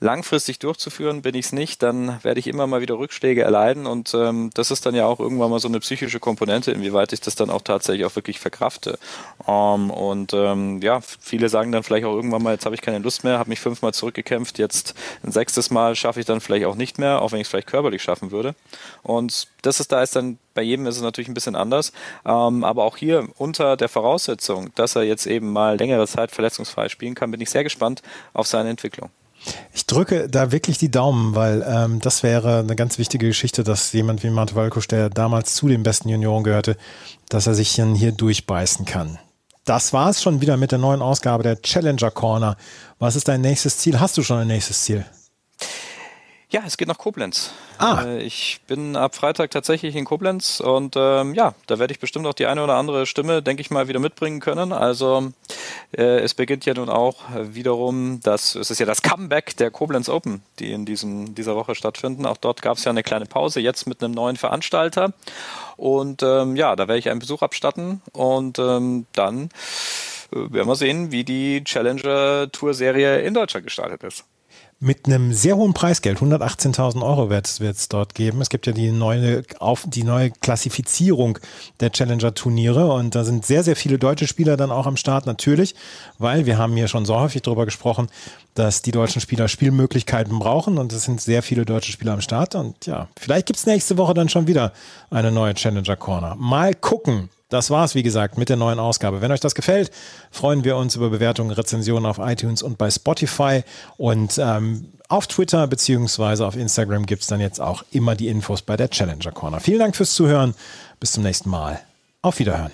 langfristig durchzuführen, bin ich es nicht, dann werde ich immer mal wieder Rückschläge erleiden und ähm, das ist dann ja auch irgendwann mal so eine psychische Komponente, inwieweit ich das dann auch tatsächlich auch wirklich verkrafte. Ähm, und ähm, ja, viele sagen dann vielleicht auch irgendwann mal, jetzt habe ich keine Lust mehr, habe mich fünfmal zurückgekämpft, jetzt ein sechstes Mal schaffe ich dann vielleicht auch nicht mehr, auch wenn ich es vielleicht körperlich schaffen würde. Und das ist da ist dann bei jedem ist es natürlich ein bisschen anders, ähm, aber auch hier unter der Voraussetzung, dass er jetzt eben mal längere Zeit verletzungsfrei spielen kann, bin ich sehr gespannt auf seine Entwicklung. Ich drücke da wirklich die Daumen, weil ähm, das wäre eine ganz wichtige Geschichte, dass jemand wie Mate Valkusch, der damals zu den besten Junioren gehörte, dass er sich dann hier durchbeißen kann. Das war es schon wieder mit der neuen Ausgabe der Challenger Corner. Was ist dein nächstes Ziel? Hast du schon ein nächstes Ziel? Ja, es geht nach Koblenz. Ah. Äh, ich bin ab Freitag tatsächlich in Koblenz und ähm, ja, da werde ich bestimmt auch die eine oder andere Stimme, denke ich mal, wieder mitbringen können. Also äh, es beginnt ja nun auch wiederum, das, es ist ja das Comeback der Koblenz Open, die in diesem, dieser Woche stattfinden. Auch dort gab es ja eine kleine Pause, jetzt mit einem neuen Veranstalter. Und ähm, ja, da werde ich einen Besuch abstatten und ähm, dann äh, werden wir sehen, wie die Challenger Tour Serie in Deutschland gestartet ist mit einem sehr hohen Preisgeld, 118.000 Euro wird es dort geben. Es gibt ja die neue, auf, die neue Klassifizierung der Challenger-Turniere und da sind sehr, sehr viele deutsche Spieler dann auch am Start, natürlich, weil wir haben hier schon so häufig darüber gesprochen, dass die deutschen Spieler Spielmöglichkeiten brauchen und es sind sehr viele deutsche Spieler am Start und ja, vielleicht gibt es nächste Woche dann schon wieder eine neue Challenger Corner. Mal gucken. Das war's, wie gesagt, mit der neuen Ausgabe. Wenn euch das gefällt, freuen wir uns über Bewertungen, Rezensionen auf iTunes und bei Spotify. Und ähm, auf Twitter bzw. auf Instagram gibt es dann jetzt auch immer die Infos bei der Challenger Corner. Vielen Dank fürs Zuhören. Bis zum nächsten Mal. Auf Wiederhören.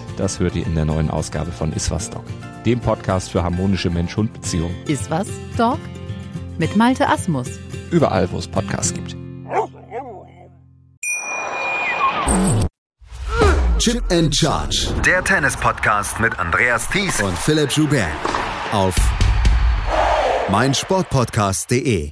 das hört ihr in der neuen Ausgabe von Iswas Dog, dem Podcast für harmonische Mensch-Hund-Beziehungen. Iswas Dog? Mit Malte Asmus. Überall, wo es Podcasts gibt. Chip and Charge. Der Tennis-Podcast mit Andreas Thies und Philipp Joubert. Auf meinsportpodcast.de.